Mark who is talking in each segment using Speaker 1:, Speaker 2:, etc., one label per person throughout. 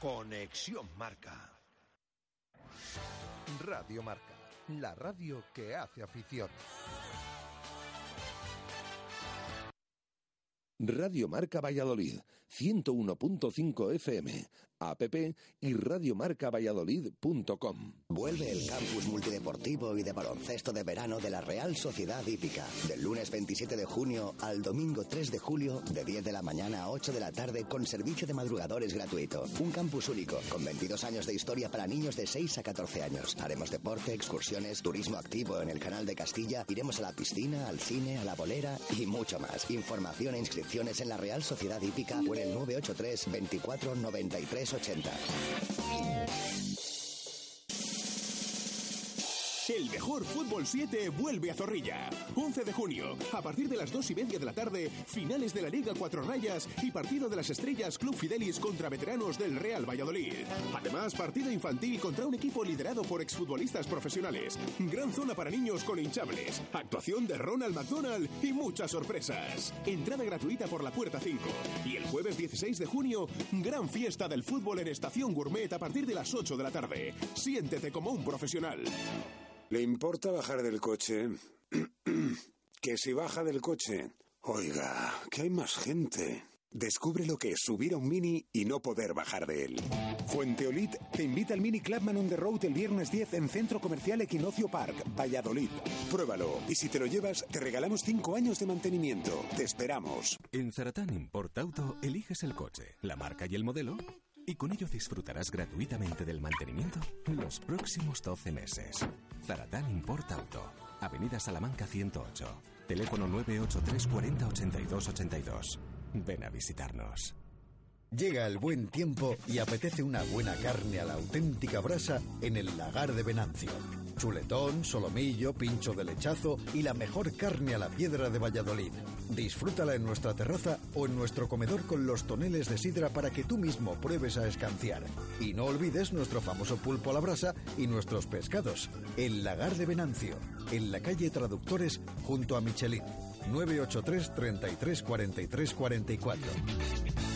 Speaker 1: Conexión Marca.
Speaker 2: Radio Marca, la radio que hace afición.
Speaker 3: Radio Marca Valladolid, 101.5 FM, app y radiomarcavalladolid.com.
Speaker 4: Vuelve el campus multideportivo y de baloncesto de verano de la Real Sociedad Hípica, del lunes 27 de junio al domingo 3 de julio, de 10 de la mañana a 8 de la tarde, con servicio de madrugadores gratuito. Un campus único, con 22 años de historia para niños de 6 a 14 años. Haremos deporte, excursiones, turismo activo en el canal de Castilla, iremos a la piscina, al cine, a la bolera y mucho más. Información e inscripciones en la Real Sociedad Hípica o en el 983 24 93 80.
Speaker 5: El mejor Fútbol 7 vuelve a Zorrilla. 11 de junio, a partir de las 2 y media de la tarde, finales de la Liga Cuatro Rayas y partido de las estrellas Club Fidelis contra veteranos del Real Valladolid. Además, partido infantil contra un equipo liderado por exfutbolistas profesionales. Gran zona para niños con hinchables. Actuación de Ronald McDonald y muchas sorpresas. Entrada gratuita por la puerta 5. Y el jueves 16 de junio, gran fiesta del fútbol en Estación Gourmet a partir de las 8 de la tarde. Siéntete como un profesional.
Speaker 6: ¿Le importa bajar del coche? que si baja del coche. Oiga, que hay más gente. Descubre lo que es subir a un mini y no poder bajar de él. Fuenteolit te invita al Mini Clubman on the Road el viernes 10 en Centro Comercial Equinoccio Park, Valladolid. Pruébalo y si te lo llevas, te regalamos 5 años de mantenimiento. Te esperamos.
Speaker 7: En Zaratán Import Auto eliges el coche, la marca y el modelo y con ello disfrutarás gratuitamente del mantenimiento los próximos 12 meses. Zaratán Import Auto, Avenida Salamanca 108, teléfono 983 40 82 82. Ven a visitarnos.
Speaker 8: Llega el buen tiempo y apetece una buena carne a la auténtica brasa en el lagar de Venancio. Chuletón, solomillo, pincho de lechazo y la mejor carne a la piedra de Valladolid. Disfrútala en nuestra terraza o en nuestro comedor con los toneles de sidra para que tú mismo pruebes a escanciar. Y no olvides nuestro famoso pulpo a la brasa y nuestros pescados. El lagar de Venancio, en la calle Traductores junto a Michelin. 983 33 43 44.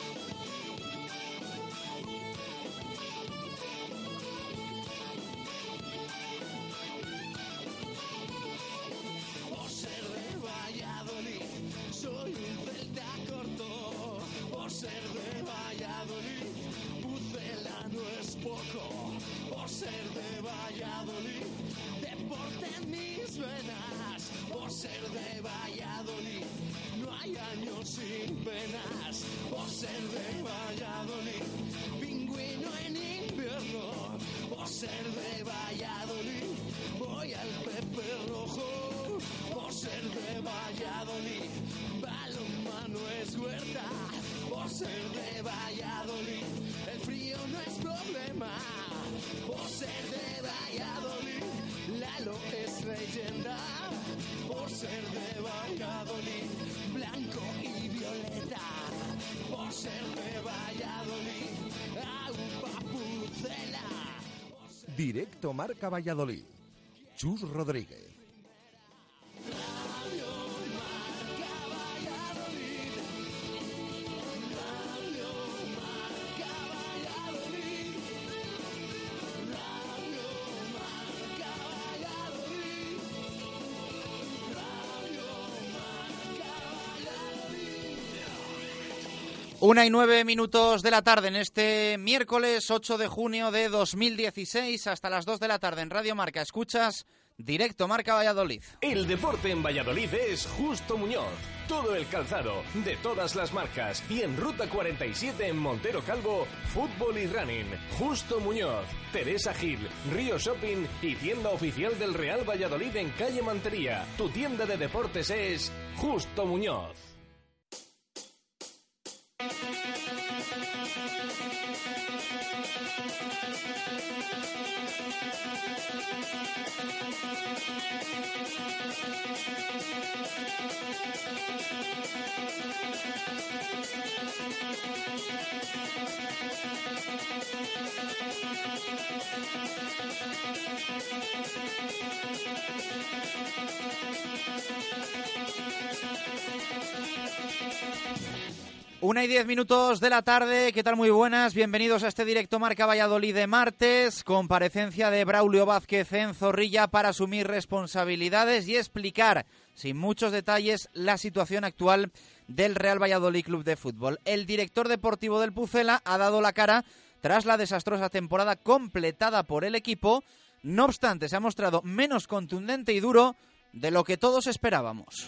Speaker 9: es problema. Por ser de Valladolid, Lalo es leyenda. Por ser de Valladolid, blanco y violeta. Por ser de Valladolid, agua pucela.
Speaker 2: Directo Marca Valladolid. Chus Rodríguez.
Speaker 10: Una y nueve minutos de la tarde en este miércoles 8 de junio de 2016 hasta las 2 de la tarde en Radio Marca. Escuchas directo Marca Valladolid.
Speaker 5: El deporte en Valladolid es Justo Muñoz. Todo el calzado, de todas las marcas. Y en Ruta 47 en Montero Calvo, fútbol y running. Justo Muñoz, Teresa Gil, Río Shopping y tienda oficial del Real Valladolid en calle Mantería. Tu tienda de deportes es Justo Muñoz. Thank you.
Speaker 10: Una y diez minutos de la tarde, ¿qué tal? Muy buenas, bienvenidos a este directo Marca Valladolid de martes, comparecencia de Braulio Vázquez en Zorrilla para asumir responsabilidades y explicar, sin muchos detalles, la situación actual del Real Valladolid Club de Fútbol. El director deportivo del Pucela ha dado la cara tras la desastrosa temporada completada por el equipo, no obstante se ha mostrado menos contundente y duro de lo que todos esperábamos.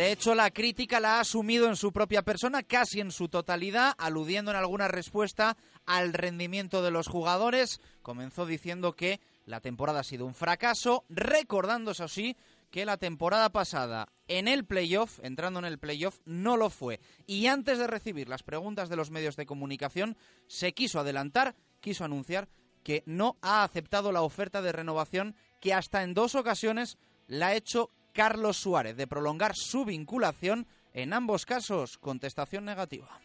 Speaker 10: De hecho, la crítica la ha asumido en su propia persona, casi en su totalidad, aludiendo en alguna respuesta al rendimiento de los jugadores. Comenzó diciendo que la temporada ha sido un fracaso, recordando, eso sí, que la temporada pasada en el playoff, entrando en el playoff, no lo fue. Y antes de recibir las preguntas de los medios de comunicación, se quiso adelantar, quiso anunciar que no ha aceptado la oferta de renovación que hasta en dos ocasiones la ha hecho Carlos Suárez de prolongar su vinculación, en ambos casos contestación negativa.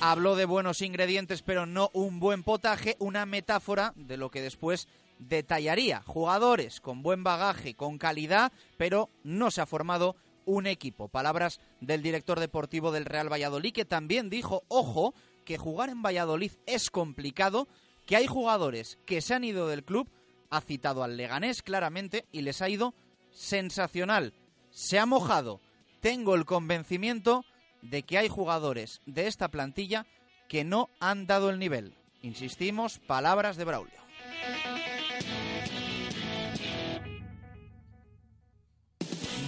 Speaker 10: Habló de buenos ingredientes, pero no un buen potaje, una metáfora de lo que después detallaría. Jugadores con buen bagaje, con calidad, pero no se ha formado un equipo. Palabras del director deportivo del Real Valladolid, que también dijo, ojo, que jugar en Valladolid es complicado, que hay jugadores que se han ido del club, ha citado al Leganés claramente y les ha ido sensacional. Se ha mojado. Tengo el convencimiento de que hay jugadores de esta plantilla que no han dado el nivel. Insistimos, palabras de Braulio.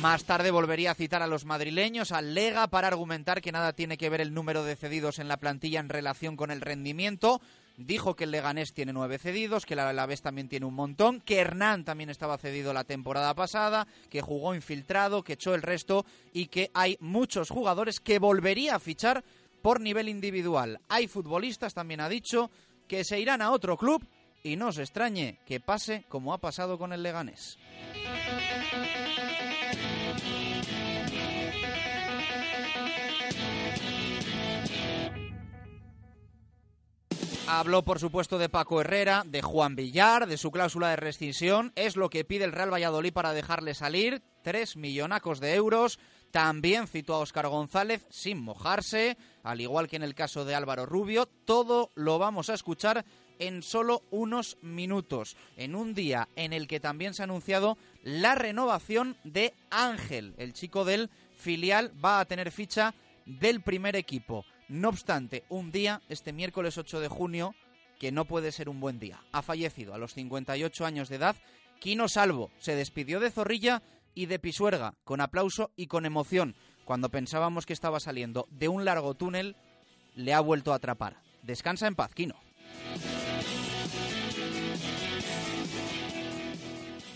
Speaker 10: Más tarde volvería a citar a los madrileños, al Lega, para argumentar que nada tiene que ver el número de cedidos en la plantilla en relación con el rendimiento. Dijo que el Leganés tiene nueve cedidos, que el Alavés también tiene un montón, que Hernán también estaba cedido la temporada pasada, que jugó infiltrado, que echó el resto y que hay muchos jugadores que volvería a fichar por nivel individual. Hay futbolistas, también ha dicho, que se irán a otro club y no se extrañe que pase como ha pasado con el Leganés. Habló, por supuesto, de Paco Herrera, de Juan Villar, de su cláusula de rescisión. Es lo que pide el Real Valladolid para dejarle salir. Tres millonacos de euros. También citó a Óscar González sin mojarse, al igual que en el caso de Álvaro Rubio. Todo lo vamos a escuchar en solo unos minutos, en un día en el que también se ha anunciado la renovación de Ángel, el chico del filial va a tener ficha del primer equipo. No obstante, un día, este miércoles 8 de junio, que no puede ser un buen día. Ha fallecido a los 58 años de edad. Quino Salvo se despidió de Zorrilla y de Pisuerga, con aplauso y con emoción. Cuando pensábamos que estaba saliendo de un largo túnel, le ha vuelto a atrapar. Descansa en paz, Quino.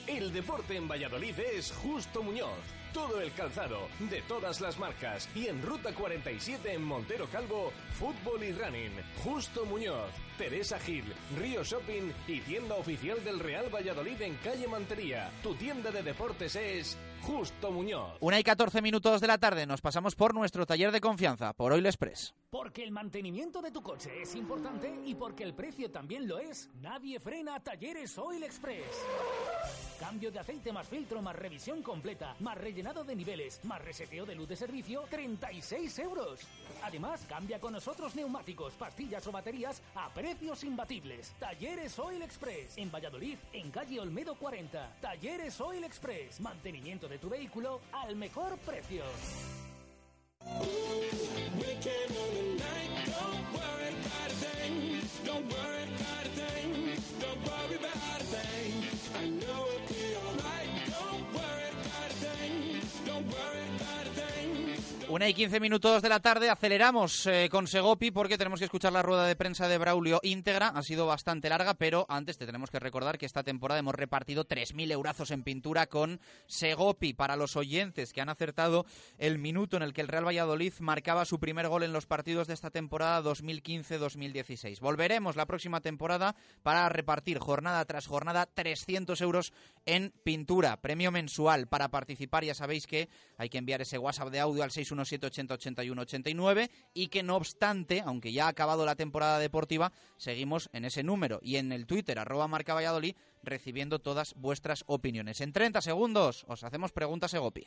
Speaker 11: El deporte en Valladolid es Justo Muñoz. Todo el calzado, de todas las marcas. Y en Ruta 47 en Montero Calvo, fútbol y running. Justo Muñoz, Teresa Gil, Río Shopping y tienda oficial del Real Valladolid en calle Mantería. Tu tienda de deportes es Justo Muñoz.
Speaker 10: Una y 14 minutos de la tarde nos pasamos por nuestro taller de confianza, por Oil Express.
Speaker 12: Porque el mantenimiento de tu coche es importante y porque el precio también lo es, nadie frena Talleres Oil Express. Cambio de aceite más filtro más revisión completa, más rellenado de niveles, más reseteo de luz de servicio, 36 euros. Además, cambia con nosotros neumáticos, pastillas o baterías a precios imbatibles. Talleres Oil Express, en Valladolid, en calle Olmedo 40. Talleres Oil Express, mantenimiento de tu vehículo al mejor precio.
Speaker 10: Una y 15 minutos de la tarde, aceleramos eh, con Segopi porque tenemos que escuchar la rueda de prensa de Braulio íntegra. Ha sido bastante larga, pero antes te tenemos que recordar que esta temporada hemos repartido 3.000 eurazos en pintura con Segopi para los oyentes que han acertado el minuto en el que el Real Valladolid marcaba su primer gol en los partidos de esta temporada 2015-2016. Volveremos la próxima temporada para repartir jornada tras jornada 300 euros en pintura, premio mensual. Para participar ya sabéis que hay que enviar ese WhatsApp de audio al 6 91 780 81 89 y que no obstante, aunque ya ha acabado la temporada deportiva, seguimos en ese número y en el Twitter arroba marca Valladolid recibiendo todas vuestras opiniones. En 30 segundos os hacemos preguntas Egopi.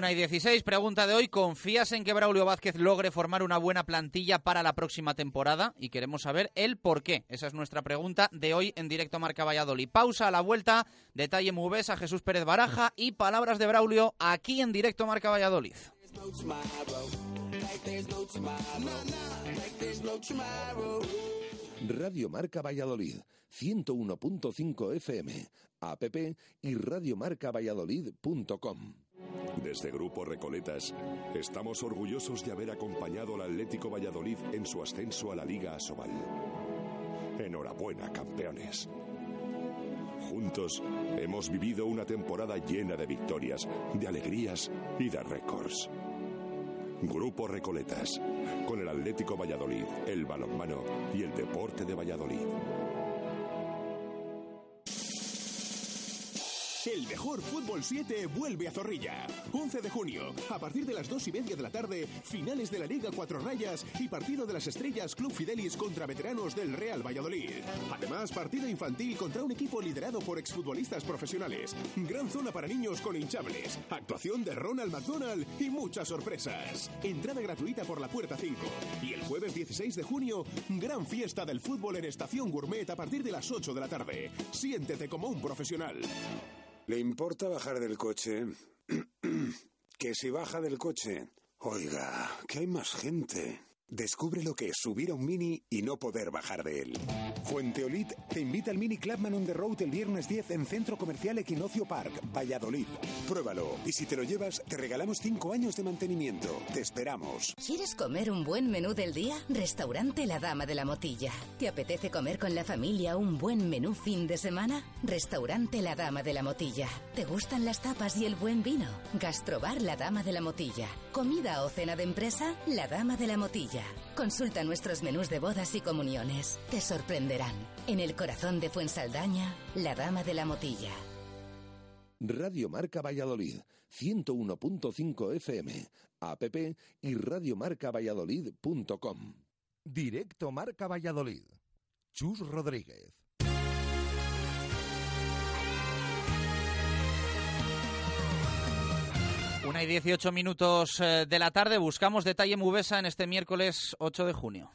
Speaker 10: y 16, pregunta de hoy. ¿Confías en que Braulio Vázquez logre formar una buena plantilla para la próxima temporada? Y queremos saber el por qué. Esa es nuestra pregunta de hoy en directo Marca Valladolid. Pausa a la vuelta, detalle Mubes a Jesús Pérez Baraja y palabras de Braulio aquí en directo Marca Valladolid.
Speaker 3: Radio Marca Valladolid, 101.5 FM, app y radiomarcavalladolid.com.
Speaker 13: Desde Grupo Recoletas, estamos orgullosos de haber acompañado al Atlético Valladolid en su ascenso a la Liga Asobal. Enhorabuena, campeones. Juntos hemos vivido una temporada llena de victorias, de alegrías y de récords. Grupo Recoletas, con el Atlético Valladolid, el balonmano y el deporte de Valladolid.
Speaker 5: El mejor Fútbol 7 vuelve a Zorrilla. 11 de junio, a partir de las 2 y media de la tarde, finales de la Liga Cuatro Rayas y partido de las estrellas Club Fidelis contra veteranos del Real Valladolid. Además, partido infantil contra un equipo liderado por exfutbolistas profesionales. Gran zona para niños con hinchables. Actuación de Ronald McDonald y muchas sorpresas. Entrada gratuita por la puerta 5. Y el jueves 16 de junio, gran fiesta del fútbol en Estación Gourmet a partir de las 8 de la tarde. Siéntete como un profesional.
Speaker 6: ¿Le importa bajar del coche? que si baja del coche. Oiga, que hay más gente. Descubre lo que es subir a un mini y no poder bajar de él.
Speaker 14: Fuenteolit te invita al Mini Clubman on the Road el viernes 10 en Centro Comercial Equinoccio Park, Valladolid.
Speaker 6: Pruébalo y si te lo llevas, te regalamos 5 años de mantenimiento. Te esperamos.
Speaker 15: ¿Quieres comer un buen menú del día? Restaurante La Dama de la Motilla. ¿Te apetece comer con la familia un buen menú fin de semana? Restaurante La Dama de la Motilla. ¿Te gustan las tapas y el buen vino? Gastrobar La Dama de la Motilla. ¿Comida o cena de empresa? La Dama de la Motilla. Consulta nuestros menús de bodas y comuniones. Te sorprenderán. En el corazón de Fuensaldaña, La Dama de la Motilla.
Speaker 3: Radio Marca Valladolid, 101.5 FM, app y radiomarcavalladolid.com.
Speaker 2: Directo Marca Valladolid. Chus Rodríguez.
Speaker 10: Una y 18 minutos eh, de la tarde. Buscamos detalle Mubesa en este miércoles 8 de junio.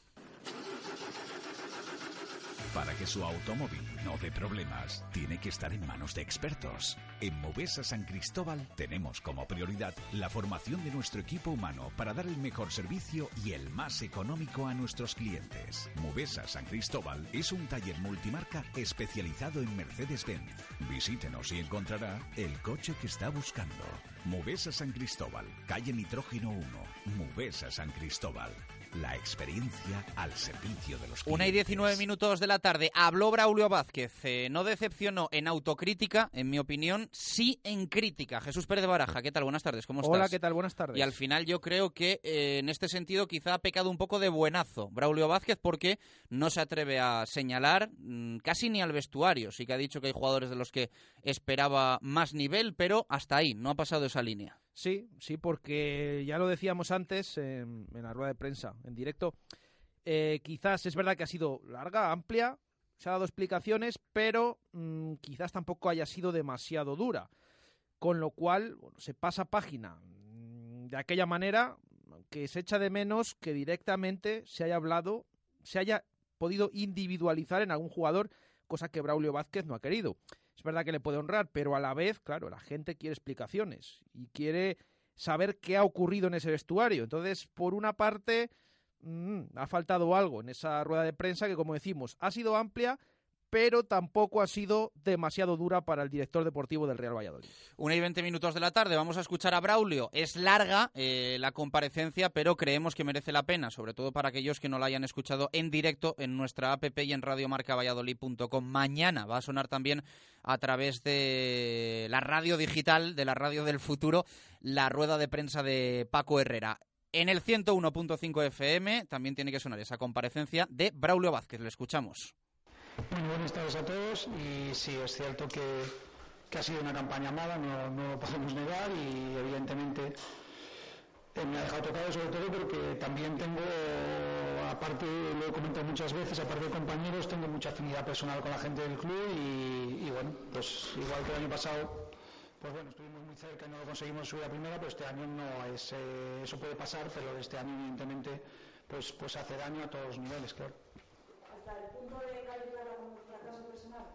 Speaker 16: Para que su automóvil no dé problemas, tiene que estar en manos de expertos. En Movesa San Cristóbal tenemos como prioridad la formación de nuestro equipo humano para dar el mejor servicio y el más económico a nuestros clientes. Movesa San Cristóbal es un taller multimarca especializado en Mercedes-Benz. Visítenos y encontrará el coche que está buscando. Movesa San Cristóbal, calle Nitrógeno 1. Movesa San Cristóbal. La experiencia al servicio de los clientes.
Speaker 10: Una y 19 minutos de la tarde. Habló Braulio Vázquez. Eh, no decepcionó en autocrítica, en mi opinión, sí en crítica. Jesús Pérez de Baraja, ¿qué tal? Buenas tardes, ¿cómo estás?
Speaker 17: Hola, ¿qué tal? Buenas tardes.
Speaker 10: Y al final yo creo que eh, en este sentido quizá ha pecado un poco de buenazo Braulio Vázquez porque no se atreve a señalar mm, casi ni al vestuario. Sí que ha dicho que hay jugadores de los que esperaba más nivel, pero hasta ahí, no ha pasado esa línea.
Speaker 17: Sí, sí, porque ya lo decíamos antes en, en la rueda de prensa, en directo. Eh, quizás es verdad que ha sido larga, amplia, se ha dado explicaciones, pero mmm, quizás tampoco haya sido demasiado dura. Con lo cual, bueno, se pasa página mmm, de aquella manera que se echa de menos que directamente se haya hablado, se haya podido individualizar en algún jugador, cosa que Braulio Vázquez no ha querido. Es verdad que le puede honrar, pero a la vez, claro, la gente quiere explicaciones y quiere saber qué ha ocurrido en ese vestuario. Entonces, por una parte, mmm, ha faltado algo en esa rueda de prensa que, como decimos, ha sido amplia, pero tampoco ha sido demasiado dura para el director deportivo del Real Valladolid.
Speaker 10: Una y veinte minutos de la tarde, vamos a escuchar a Braulio. Es larga eh, la comparecencia, pero creemos que merece la pena, sobre todo para aquellos que no la hayan escuchado en directo en nuestra app y en radiomarcavalladolid.com. Mañana va a sonar también a través de la radio digital, de la radio del futuro, la rueda de prensa de Paco Herrera. En el 101.5 FM también tiene que sonar esa comparecencia de Braulio Vázquez. Le escuchamos.
Speaker 18: Muy buenas tardes a todos y sí, es cierto que, ha sido una campaña mala, no, lo podemos negar y evidentemente eh, me ha dejado tocado sobre todo porque también tengo, aparte, lo he comentado muchas veces, aparte de compañeros, tengo mucha afinidad personal con la gente del club y, y bueno, pues igual que el año pasado, pues bueno, estuvimos muy cerca y no lo conseguimos subir a primera, pero este año no es, eh, eso puede pasar, pero este año evidentemente pues, pues hace daño a todos los niveles, claro.
Speaker 19: Hasta el punto de calificarla como fracaso personal.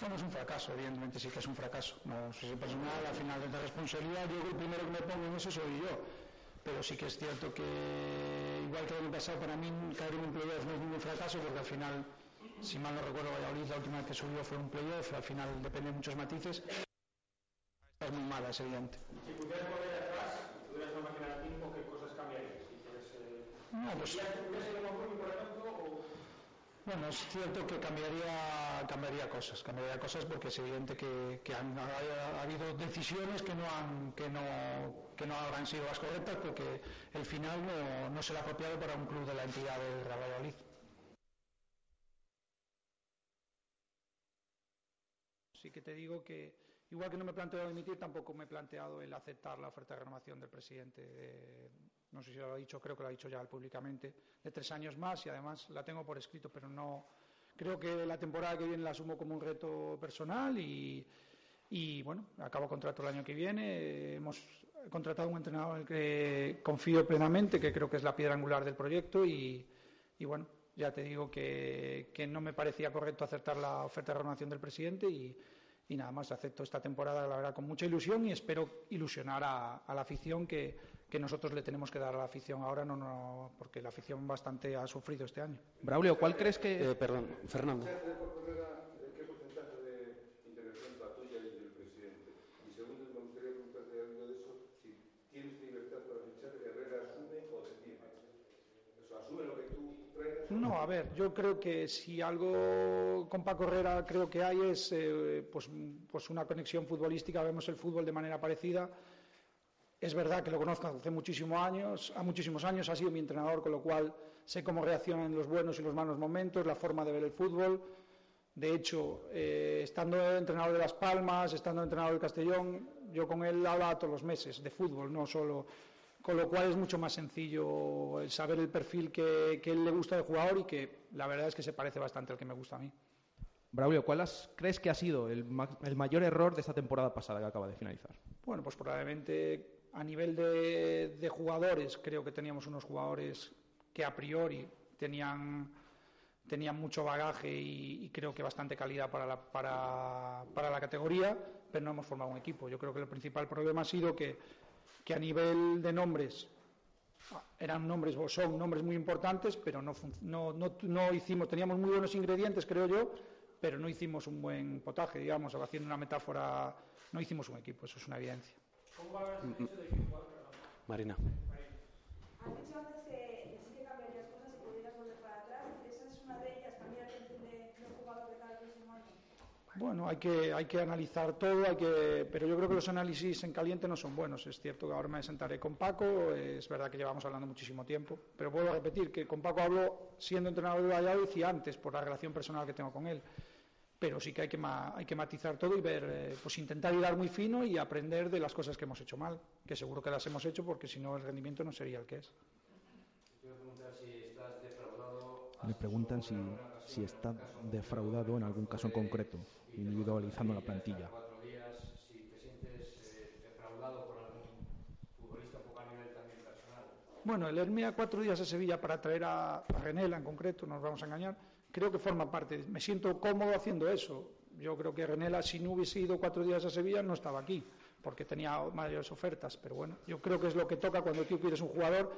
Speaker 18: Bueno, es un fracaso, evidentemente sí que es un fracaso. No sé si personal, al final de la responsabilidad, yo el primero que me pongo en eso soy yo. Pero sí que es cierto que, igual que el año pasado, para mí caer en un playoff no es ningún fracaso, porque al final, si mal no recuerdo, Valladolid la última vez que subió fue un playoff, al final depende de muchos matices. Es muy mala, es evidente.
Speaker 20: Si pudieras volver atrás, si tuvieras una máquina de tiempo, ¿qué cosas cambiarías? Si quieres, eh,
Speaker 18: No, pues-
Speaker 20: ¿Cambiarías el conforme, por ejemplo, o...?
Speaker 18: Bueno, es cierto que cambiaría, cambiaría cosas, cambiaría cosas porque es evidente que, que han, ha, ha habido decisiones que no han, que no, que no habrán sido las correctas porque el final no, no será apropiado para un club de la entidad del Real Valladolid. Sí que te digo que igual que no me he planteado dimitir, tampoco me he planteado el aceptar la oferta de renovación del presidente. de- no sé si lo ha dicho, creo que lo ha dicho ya públicamente, de tres años más y además la tengo por escrito, pero no. Creo que la temporada que viene la asumo como un reto personal y, bueno, acabo contrato el año que viene. Hemos contratado un entrenador en el que confío plenamente, que creo que es la piedra angular del proyecto y, y bueno, ya te digo que, no me parecía correcto aceptar la oferta de renovación del presidente y, nada más acepto esta temporada, la verdad, con mucha ilusión y espero ilusionar a la afición que, que nosotros le tenemos que dar a la afición ahora, no, no, porque la afición bastante ha sufrido este año.
Speaker 17: Braulio, ¿cuál crees que...?
Speaker 21: perdón, Fernando.
Speaker 18: No, a ver, yo creo que si algo con Paco Herrera creo que hay es eh, pues, pues una conexión futbolística, vemos el fútbol de manera parecida. Es verdad que lo conozco hace muchísimos años, a muchísimos años, ha sido mi entrenador, con lo cual sé cómo reacciona en los buenos y los malos momentos, la forma de ver el fútbol. De hecho, eh, estando entrenador de Las Palmas, estando entrenador del Castellón, yo con él hablaba todos los meses de fútbol, no solo. Con lo cual es mucho más sencillo el saber el perfil que, que él le gusta del jugador y que la verdad es que se parece bastante al que me gusta a mí.
Speaker 17: Braulio, ¿cuál has- crees que ha sido el, ma- el mayor error de esta temporada pasada que acaba de finalizar?
Speaker 18: Bueno, pues probablemente a nivel de, jugadores, creo que teníamos unos jugadores que a priori tenían, tenían mucho bagaje y, creo que bastante calidad para la, para, para la categoría, pero no hemos formado un equipo. Yo creo que el principal problema ha sido que, que a nivel de nombres eran nombres o son nombres muy importantes, pero no, no, no, no hicimos, teníamos muy buenos ingredientes, creo yo, pero no hicimos un buen potaje, digamos, haciendo una metáfora, no hicimos un equipo, eso es una evidencia.
Speaker 20: ¿Cómo valoras el hecho de que
Speaker 21: Marina.
Speaker 19: Has dicho antes que, sí que cambiarías cosas si pudieras volver para atrás. Esa es una de ellas, cambiar el perfil de, del jugador de cada próximo año.
Speaker 18: Bueno, hay que, hay que analizar todo, hay que, pero yo creo que los análisis en caliente no son buenos. Es cierto que ahora me sentaré con Paco, es verdad que llevamos hablando muchísimo tiempo, pero vuelvo a repetir que con Paco hablo siendo entrenador de Valladolid y antes, por la relación personal que tengo con él. Pero sí que hay que, ma- hay que matizar todo y ver, eh, pues intentar hilar muy fino y aprender de las cosas que hemos hecho mal, que seguro que las hemos hecho porque si no el rendimiento no sería el que es.
Speaker 20: Quiero preguntar si estás defraudado.
Speaker 17: Le preguntan si, si está defraudado en algún caso en concreto, individualizando la plantilla.
Speaker 20: Eh.
Speaker 18: Bueno, el irme a cuatro días a Sevilla para traer a, a Renela en concreto, no nos vamos a engañar, creo que forma parte. Me siento cómodo haciendo eso. Yo creo que Renela, si no hubiese ido cuatro días a Sevilla, no estaba aquí, porque tenía mayores ofertas. Pero bueno, yo creo que es lo que toca cuando tú quieres un jugador.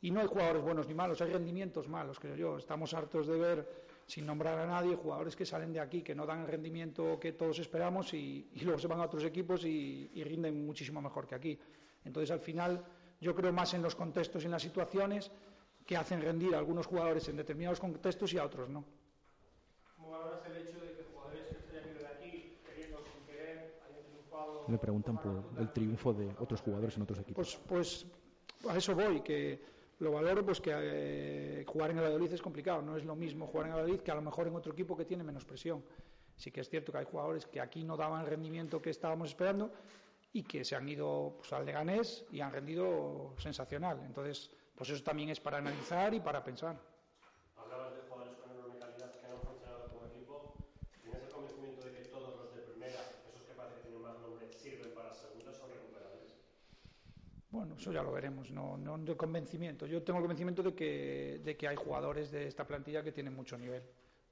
Speaker 18: Y no hay jugadores buenos ni malos, hay rendimientos malos, creo yo. Estamos hartos de ver sin nombrar a nadie, jugadores que salen de aquí, que no dan el rendimiento que todos esperamos y, luego se van a otros equipos y, y rinden muchísimo mejor que aquí. Entonces, al final, yo creo más en los contextos y en las situaciones que hacen rendir a algunos jugadores en determinados contextos y a otros no.
Speaker 22: ¿Cómo valoras el hecho de que jugadores que se hayan ido de aquí, queriendo sin querer, hayan triunfado?
Speaker 17: Me preguntan por el triunfo de otros jugadores en otros equipos.
Speaker 18: Pues, pues a eso voy, que lo valoro pues que eh, jugar en el Valladolid es complicado, no es lo mismo jugar en el Valladolid que a lo mejor en otro equipo que tiene menos presión. Sí que es cierto que hay jugadores que aquí no daban el rendimiento que estábamos esperando y que se han ido pues, al Leganés y han rendido sensacional. Entonces, pues eso también es para analizar y para pensar.
Speaker 22: Hablabas de jugadores con enorme calidad que no han funcionado como equipo. ¿Tienes el convencimiento de que todos los de primera, esos que parece que tienen más nombre, sirven para segunda, son recuperables?
Speaker 18: Bueno, eso ya lo veremos, no, no de convencimiento. Yo tengo el convencimiento de que, de que hay jugadores de esta plantilla que tienen mucho nivel.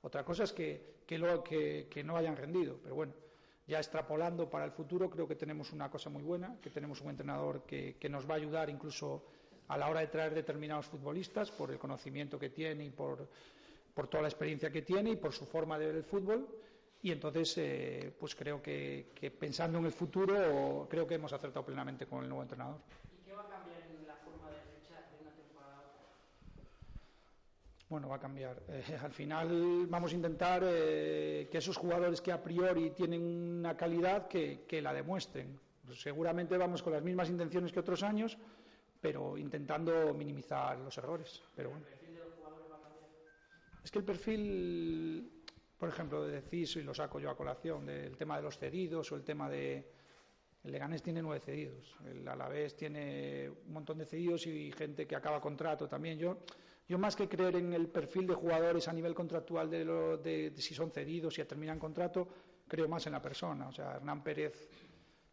Speaker 18: Otra cosa es que, que, que, no hayan rendido, pero bueno, ya extrapolando para el futuro, creo que tenemos una cosa muy buena, que tenemos un entrenador que, que nos va a ayudar incluso a la hora de traer determinados futbolistas por el conocimiento que tiene y por, por toda la experiencia que tiene y por su forma de ver el fútbol. Y entonces, eh, pues creo que pensando en el futuro, creo que hemos acertado plenamente con el nuevo entrenador.
Speaker 23: ¿Y qué va a cambiar en la forma de fichar de una temporada a otra?
Speaker 18: Bueno, va a cambiar. Eh, al final vamos a intentar eh, que esos jugadores que a priori tienen una calidad que, la demuestren. Seguramente vamos con las mismas intenciones que otros años, pero intentando minimizar los errores. Pero bueno. Es que el perfil, por ejemplo, de Ciso, y lo saco yo a colación, del tema de los cedidos o el tema de. El Leganés tiene nueve cedidos, el Alavés tiene un montón de cedidos y gente que acaba contrato también. Yo, yo más que creer en el perfil de jugadores a nivel contractual de, lo, de, de si son cedidos, si terminan contrato, creo más en la persona. O sea, Hernán Pérez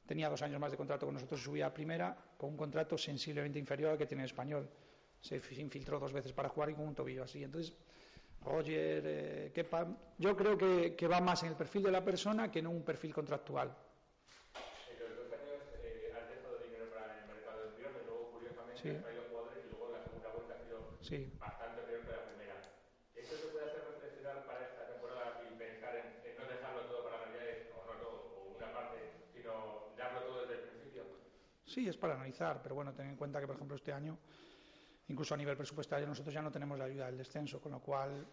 Speaker 18: tenía dos años más de contrato con nosotros y subía a primera con un contrato sensiblemente inferior al que tiene el español. Se infiltró dos veces para jugar y con un tobillo así. Entonces, Roger, eh, Kepa, yo creo que, que, va más en el perfil de la persona que en un perfil contractual.
Speaker 22: En los dos años has dejado dinero para el mercado de invierno y luego, curiosamente,
Speaker 18: Sí.
Speaker 22: has traído jugadores y luego la segunda vuelta ha sido
Speaker 18: Sí.
Speaker 22: bastante peor que la primera. ¿Eso te puede hacer reflexionar para esta temporada y pensar en, en no dejarlo todo para Navidades, o no todo, o una parte, sino darlo todo desde el principio?
Speaker 18: Sí, es para analizar, pero bueno, ten en cuenta que, por ejemplo, este año, incluso a nivel presupuestario, nosotros ya no tenemos la ayuda del descenso, con lo cual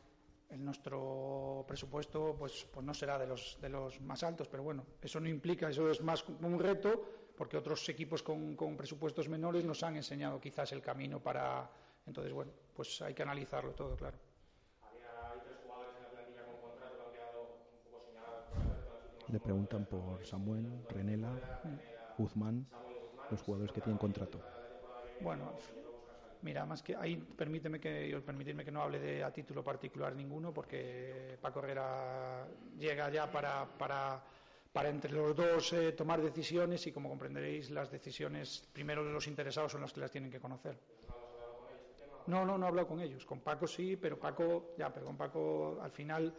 Speaker 18: el nuestro presupuesto pues, pues no será de los, de los más altos, pero bueno, eso no implica, eso es más un reto, porque otros equipos con, con presupuestos menores nos han enseñado quizás el camino para. Entonces, bueno, pues hay que analizarlo todo, claro.
Speaker 22: Había hay tres jugadores en la plantilla con contrato que han quedado un poco señalados por hacer todas las últimas
Speaker 17: Le preguntan por Samuel, Renela, Guzmán, los jugadores que tienen contrato.
Speaker 18: Bueno, mira, más que ahí permíteme que yo permitirme que no hable de a título particular ninguno porque Paco Herrera llega ya para, para, para entre los dos eh, tomar decisiones y como comprenderéis las decisiones primero de los interesados son los que las tienen que conocer. No, no, no he hablado con ellos. Con Paco sí, pero Paco, ya, pero con Paco al final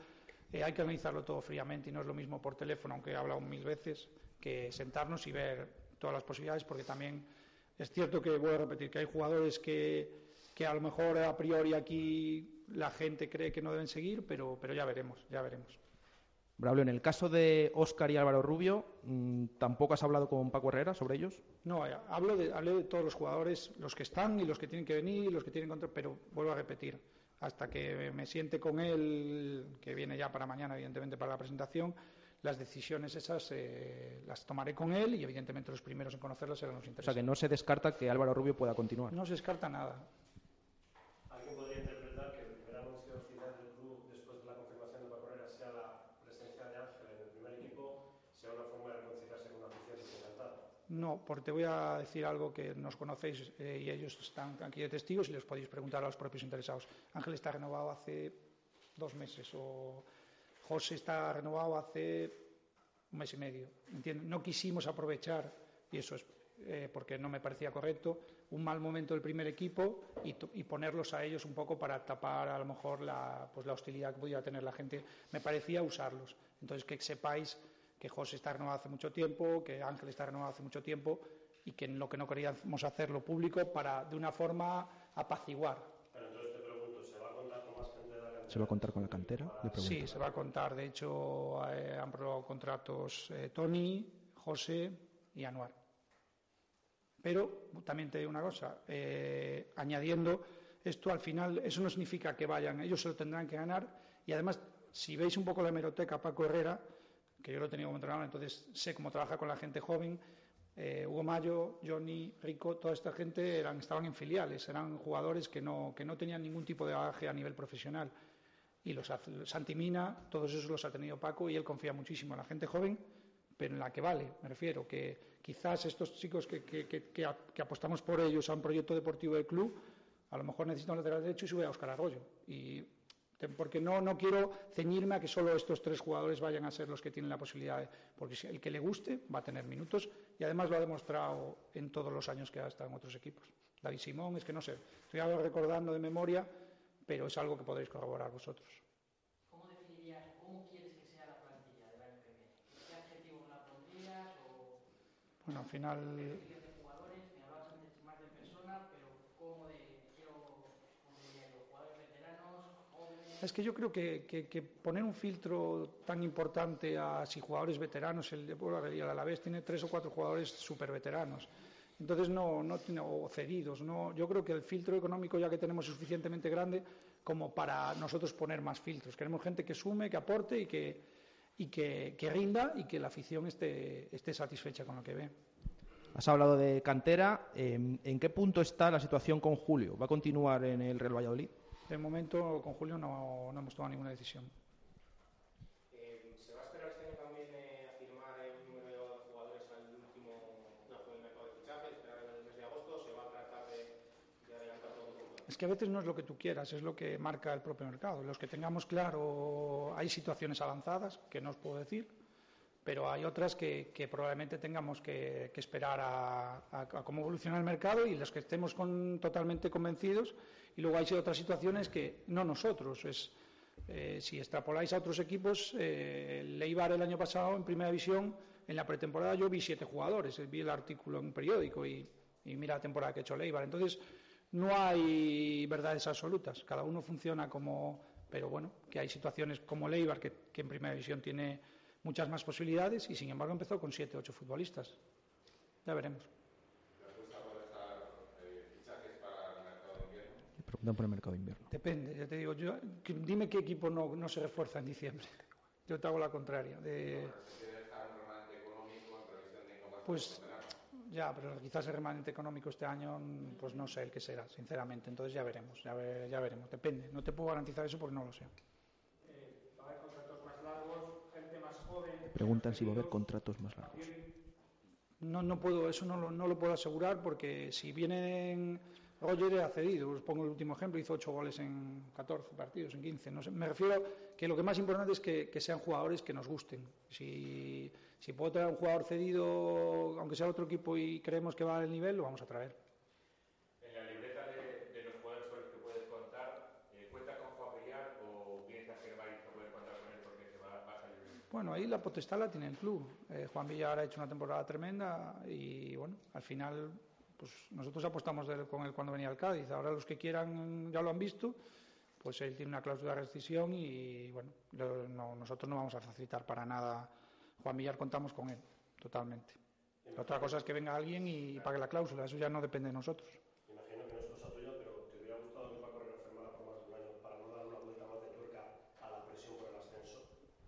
Speaker 18: eh, hay que analizarlo todo fríamente y no es lo mismo por teléfono, aunque he hablado mil veces, que sentarnos y ver todas las posibilidades, porque también es cierto que, voy a repetir, que hay jugadores que, que a lo mejor a priori aquí la gente cree que no deben seguir, pero, pero ya veremos, ya veremos.
Speaker 17: Braulio, en el caso de Óscar y Álvaro Rubio, mm, ¿tampoco has hablado con Paco Herrera sobre ellos?
Speaker 18: No, eh, hablo de, hablo de todos los jugadores, los que están y los que tienen que venir, los que tienen contra, pero vuelvo a repetir, hasta que me siente con él, que viene ya para mañana, evidentemente, para la presentación, las decisiones esas eh, las tomaré con él y, evidentemente, los primeros en conocerlas serán los
Speaker 17: O
Speaker 18: interesados.
Speaker 17: sea, que no se descarta que Álvaro Rubio pueda continuar.
Speaker 18: No se descarta nada.
Speaker 22: Alguien podría interpretar que el primer anuncio oficial del club después de la confirmación de Paco Herrera sea la presencia de Ángel en el primer equipo, sea una forma de reconciliarse con una afición desencantada.
Speaker 18: No, porque te voy a decir algo que nos conocéis eh, y ellos están aquí de testigos y les podéis preguntar a los propios interesados. Ángel está renovado hace dos meses o José está renovado hace un mes y medio. ¿entiendes? No quisimos aprovechar, y eso es eh, porque no me parecía correcto, un mal momento del primer equipo y, y ponerlos a ellos un poco para tapar a lo mejor la, pues, la hostilidad que pudiera tener la gente. Me parecía usarlos. Entonces, que sepáis que José está renovado hace mucho tiempo, que Ángel está renovado hace mucho tiempo y que lo que no queríamos hacerlo público para de una forma apaciguar.
Speaker 22: Pero entonces te pregunto, ¿se va a contar con más gente de la cantera
Speaker 17: ¿Se va a contar con la cantera? Le pregunto.
Speaker 18: Sí, se va a contar. De hecho, eh, han probado contratos eh, Tony, José y Anuar. Pero también te digo una cosa, eh, añadiendo esto al final, eso no significa que vayan, ellos se lo tendrán que ganar y además, si veis un poco la hemeroteca, Paco Herrera, que yo lo he tenido como entrenador, entonces sé cómo trabaja con la gente joven, eh, Hugo Mayo, Johnny, Rico, toda esta gente eran, estaban en filiales, eran jugadores que no, que no tenían ningún tipo de bagaje a nivel profesional. Y los Santimina, todos esos los ha tenido Paco y él confía muchísimo en la gente joven, pero en la que vale, me refiero, que quizás estos chicos que, apostamos por ellos a un proyecto deportivo del club, a lo mejor necesitan un lateral derecho y sube a Oscar Arroyo. Y porque no, no quiero ceñirme a que solo estos tres jugadores vayan a ser los que tienen la posibilidad, de, porque el que le guste va a tener minutos y además lo ha demostrado en todos los años que ha estado en otros equipos. David Simón, es que no sé, estoy ahora recordando de memoria, pero es algo que podréis corroborar vosotros.
Speaker 24: ¿Cómo definirías, cómo quieres que sea la plantilla del año que viene? ¿Qué adjetivos la pondrías? O...
Speaker 18: Bueno, al final.
Speaker 24: De jugadores, me hablabas antes más de personas, pero ¿cómo de
Speaker 18: Es que yo creo que, poner un filtro tan importante a si jugadores veteranos, el de y el Alavés tiene tres o cuatro jugadores súper veteranos. Entonces no, no tiene, o cedidos, no. Yo creo que el filtro económico ya que tenemos es suficientemente grande como para nosotros poner más filtros. Queremos gente que sume, que aporte y que, y que, que rinda y que la afición esté, esté satisfecha con lo que ve.
Speaker 17: Has hablado de cantera. ¿En, ¿En qué punto está la situación con Julio? ¿Va a continuar en el Real Valladolid?
Speaker 18: De momento, con Julio no, no hemos tomado ninguna decisión.
Speaker 22: Eh, ¿Se va a esperar este año también eh, a firmar un número de jugadores al último plazo del mercado de fichaje, esperar el mes de agosto, se va a tratar de, de adelantar todo?
Speaker 18: Es que a veces no es lo que tú quieras, es lo que marca el propio mercado. Los que tengamos claro, hay situaciones avanzadas, que no os puedo decir, pero hay otras que, probablemente tengamos que, esperar a, cómo evoluciona el mercado y los que estemos con, totalmente convencidos. Y luego hay otras situaciones que no nosotros. Es, eh, si extrapoláis a otros equipos, eh, el Eibar el año pasado en primera división, en la pretemporada yo vi siete jugadores, vi el artículo en un periódico y, y mira la temporada que ha hecho el Eibar. Entonces, no hay verdades absolutas, cada uno funciona como. Pero bueno, que hay situaciones como el Eibar, que, que en primera división tiene muchas más posibilidades y sin embargo empezó con siete ocho futbolistas. Ya veremos.
Speaker 17: preguntan por el mercado de invierno.
Speaker 18: Depende, ya te digo, yo, que, dime qué equipo no, no, se refuerza en diciembre. Yo te hago la contraria. De... Pues ya, pero quizás el remanente económico este año, pues no sé el que será, sinceramente. Entonces ya veremos, ya, ver, ya veremos. Depende. No te puedo garantizar eso porque no lo sé.
Speaker 17: Preguntan si va a haber contratos más largos.
Speaker 18: No, no puedo, eso no lo, no lo puedo asegurar porque si vienen Roger ha cedido, os pongo el último ejemplo, hizo 8 goles en 14 partidos, en 15. No sé, me refiero que lo que más importante es que, que sean jugadores que nos gusten. Si, si, puedo traer un jugador cedido, aunque sea otro equipo y creemos que va al nivel, lo vamos a traer.
Speaker 22: En la libreta de, de los jugadores con los que puedes contar, eh, ¿cuenta con Juan Villar o tienes que afirmar y no puedes contar con él porque se va, va a salir?
Speaker 18: Bueno, ahí la potestad la tiene el club. Eh, Juan Villar ha hecho una temporada tremenda y bueno, al final pues nosotros apostamos de, con él cuando venía al Cádiz. Ahora los que quieran ya lo han visto, pues él tiene una cláusula de rescisión y bueno, lo, no, nosotros no vamos a facilitar para nada. Juan Villar contamos con él, totalmente. La otra cosa es que venga alguien y pague la cláusula, eso ya no depende de nosotros.
Speaker 22: Imagino que no es cosa tuya, pero ¿te hubiera gustado que Paco Herrera firmara por más de un año para no dar una vuelta más de tuerca a la presión por el ascenso?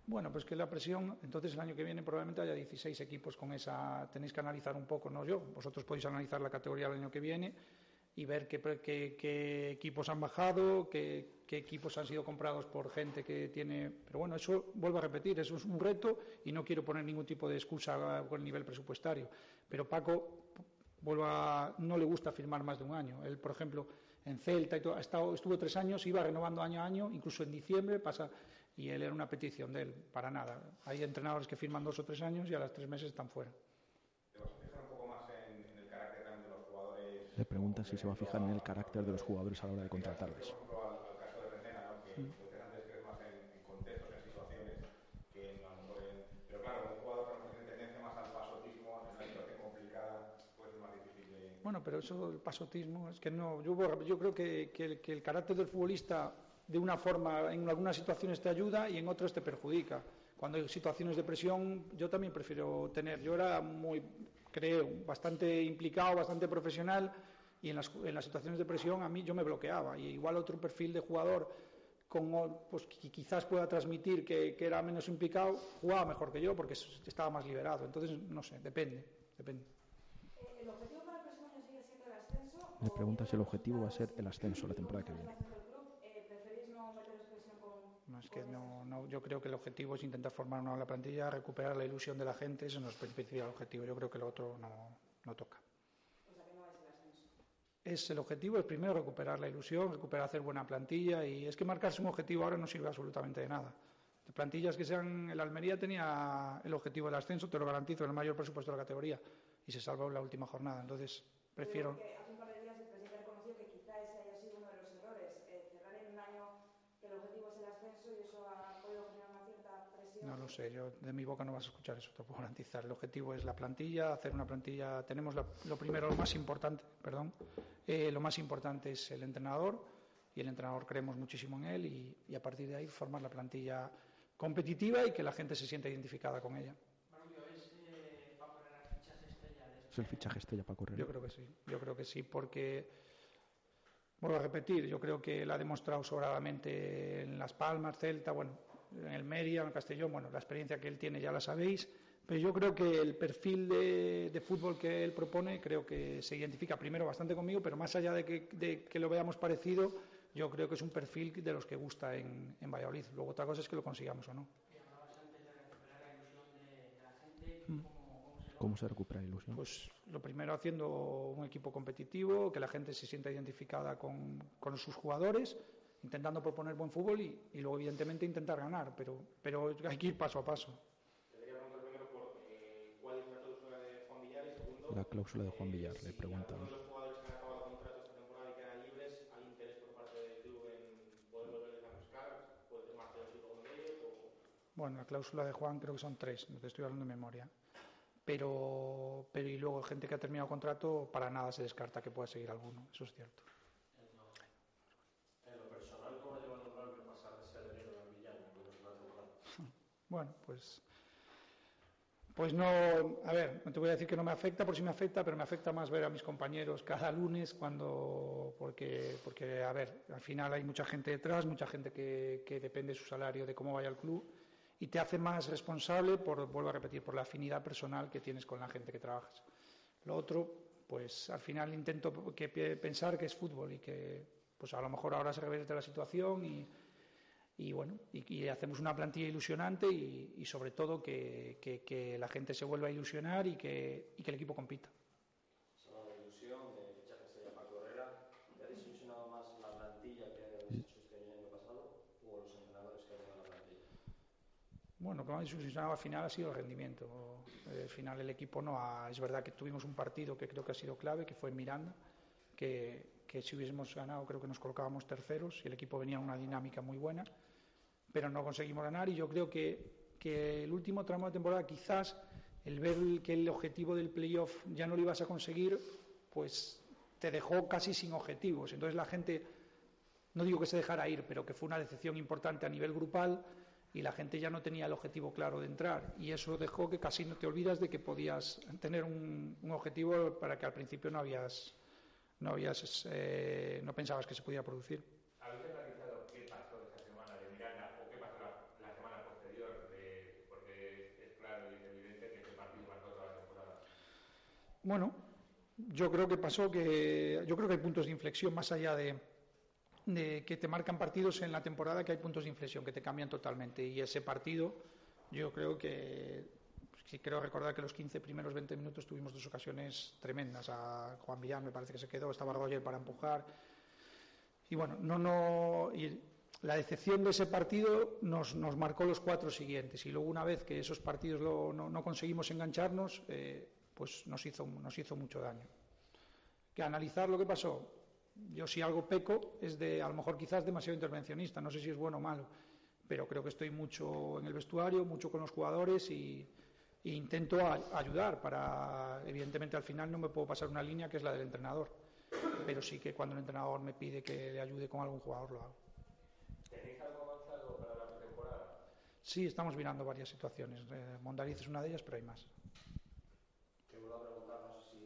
Speaker 18: Bueno, pues que la presión, entonces el año que viene probablemente haya 16 equipos con esa. Tenéis que analizar un poco, no yo. Vosotros podéis analizar la categoría del año que viene y ver qué, qué, qué equipos han bajado, qué, equipos han sido comprados por gente que tiene. Pero bueno, eso vuelvo a repetir, eso es un reto y no quiero poner ningún tipo de excusa con el nivel presupuestario. Pero Paco, vuelvo a, no le gusta firmar más de un año. Él, por ejemplo, en Celta y todo, ha estado, estuvo tres años, iba renovando año a año, incluso en diciembre pasa y él era una petición de él, para nada. Hay entrenadores que firman dos o tres años y a los tres meses están fuera.
Speaker 22: ¿Te vas a fijar un poco más en, en el carácter también de los jugadores?
Speaker 17: Le pregunta si se va a fijar en el carácter de los jugadores a la hora de contratarles.
Speaker 22: Por ejemplo, al, al caso de Rencena, ¿no? que mm. lo que antes crees más en, en, contextos, en situaciones, que en, a lo mejor en... Pero claro, un jugador que tiene tendencia más al pasotismo, en una situación complicada, puede ser más difícil de...
Speaker 18: Bueno, pero eso, el pasotismo, es que no... Yo, yo creo que, que, el, que el carácter del futbolista de una forma, en algunas situaciones te ayuda y en otras te perjudica. Cuando hay situaciones de presión, yo también prefiero tener. Yo era muy, creo, bastante implicado, bastante profesional y en las, en las situaciones de presión a mí yo me bloqueaba. Y igual otro perfil de jugador con, pues, que quizás pueda transmitir que, que era menos implicado, jugaba mejor que yo porque estaba más liberado. Entonces, no sé, depende. depende.
Speaker 19: ¿El objetivo para el próximo año sigue siendo el ascenso?
Speaker 17: Me pregunta si el objetivo va a ser el ascenso la temporada que viene.
Speaker 19: Eh, ¿Preferís no meteros presión con.?
Speaker 18: No, es que no, no, yo creo que el objetivo es intentar formar una nueva plantilla, recuperar la ilusión de la gente, eso no es principal objetivo. Yo creo que lo otro no, no toca.
Speaker 19: O sea, que no es el ascenso.
Speaker 18: Es el objetivo, es primero recuperar la ilusión, recuperar hacer buena plantilla y es que marcarse un objetivo ahora no sirve absolutamente de nada. De plantillas que sean, el Almería tenía el objetivo del ascenso, te lo garantizo, el mayor presupuesto de la categoría y se salvó en la última jornada. Entonces, prefiero.
Speaker 19: Porque hace un par de días el presidente reconoció que quizá ese haya sido uno de los errores, eh, cerrar en un año que el objetivo es el ascenso y eso ha podido generar una cierta presión.
Speaker 18: No sé, yo de mi boca no vas a escuchar eso, te lo puedo garantizar. El objetivo es la plantilla, hacer una plantilla. Tenemos la- lo primero, lo más importante, perdón, eh, lo más importante es el entrenador y el entrenador creemos muchísimo en él y, y a partir de ahí formar la plantilla competitiva y que la gente se sienta identificada con ella.
Speaker 24: Marullo, ¿es eh,
Speaker 17: Es el fichaje estrella para correr.
Speaker 18: Yo creo que sí, yo creo que sí, porque, vuelvo a repetir, yo creo que la ha demostrado sobradamente en Las Palmas, Celta, bueno, en el Meria, en el Castellón, bueno, la experiencia que él tiene ya la sabéis, pero yo creo que el perfil de, de fútbol que él propone, creo que se identifica primero bastante conmigo, pero más allá de que, de que lo veamos parecido, yo creo que es un perfil de los que gusta en, en Valladolid. Luego otra cosa es que lo consigamos o no.
Speaker 24: Y hablabas antes de recuperar la ilusión de, de la gente,
Speaker 18: Mm.
Speaker 24: ¿cómo, cómo se
Speaker 17: ¿Cómo se recupera la ilusión?
Speaker 18: Pues lo primero haciendo un equipo competitivo, que la gente se sienta identificada con, con sus jugadores, intentando proponer buen fútbol y, y luego evidentemente intentar ganar, pero, pero hay que ir paso a paso.
Speaker 22: Eh, la cláusula de Juan Villar
Speaker 17: le preguntan.
Speaker 22: algunos de los jugadores que han acabado contrato esta temporada y quedan libres, ¿hay interés por parte del club en poder volverles a buscar? ¿Puede ser Marcelo Silva uno de ellos? O...
Speaker 18: Bueno, la cláusula de Juan creo que son tres, no te estoy hablando de memoria. Pero, pero y luego gente que ha terminado contrato, para nada se descarta que pueda seguir alguno, eso es cierto.
Speaker 25: En lo personal, ¿cómo lleva el Normal pasar de ser heredero al villano en menos de una temporada?
Speaker 18: Bueno, pues. Pues no, a ver, no te voy a decir que no me afecta, por si me afecta, pero me afecta más ver a mis compañeros cada lunes cuando, porque, porque a ver, al final hay mucha gente detrás, mucha gente que, que depende de su salario, de cómo vaya el club, y te hace más responsable, por, vuelvo a repetir, por la afinidad personal que tienes con la gente que trabajas. Lo otro, pues al final intento que, pensar que es fútbol y que, pues a lo mejor ahora se revierte la situación y, y bueno, y, y hacemos una plantilla ilusionante y, y sobre todo que, que, que, la gente se vuelva a ilusionar y que, y que el equipo compita.
Speaker 25: La ilusión de fichaje estrella Paco Herrera, ¿te ha desilusionado más la plantilla que habéis hecho este año pasado o los entrenadores que han la plantilla?
Speaker 18: Bueno, lo que me ha desilusionado al final ha sido el rendimiento. Al final el equipo no ha... Es verdad que tuvimos un partido que creo que ha sido clave, que fue en Miranda, que, que si hubiésemos ganado creo que nos colocábamos terceros y el equipo venía en una dinámica muy buena pero no conseguimos ganar y yo creo que, que el último tramo de temporada quizás el ver que el objetivo del playoff ya no lo ibas a conseguir, pues te dejó casi sin objetivos. Entonces la gente, no digo que se dejara ir, pero que fue una decepción importante a nivel grupal y la gente ya no tenía el objetivo claro de entrar. Y eso dejó que casi no te olvidas de que podías tener un, un objetivo para que al principio no habías, no habías, eh, no pensabas que se podía producir.
Speaker 26: ¿Habéis analizado qué pasó esa semana de Miranda o qué pasó la, la semana posterior? De, porque es, es claro y es evidente que ese partido marcó toda la temporada.
Speaker 18: Bueno, yo creo que pasó que. Yo creo que hay puntos de inflexión más allá de, que te marcan partidos en la temporada, que hay puntos de inflexión que te cambian totalmente. Y ese partido, yo creo que. Sí, creo recordar que los 15 primeros 20 minutos tuvimos dos ocasiones tremendas. A Juan Villar me parece que se quedó, estaba Roger para empujar. Y bueno, no, no. Y la decepción de ese partido nos, nos, marcó los cuatro siguientes. Y luego, una vez que esos partidos lo, no, no, conseguimos engancharnos, eh, pues nos hizo, nos hizo mucho daño. Que analizar lo que pasó, yo si algo peco es de, a lo mejor quizás demasiado intervencionista, no sé si es bueno o malo, pero creo que estoy mucho en el vestuario, mucho con los jugadores y, intento a, ayudar para, evidentemente al final no me puedo pasar una línea que es la del entrenador, pero sí que cuando el entrenador me pide que le ayude con algún jugador lo hago.
Speaker 26: ¿Tenéis algo avanzado para la pretemporada?
Speaker 18: Sí, estamos mirando varias situaciones. Eh, Mondariz es una de ellas, pero hay más.
Speaker 25: Vuelvo a preguntar, no sé si,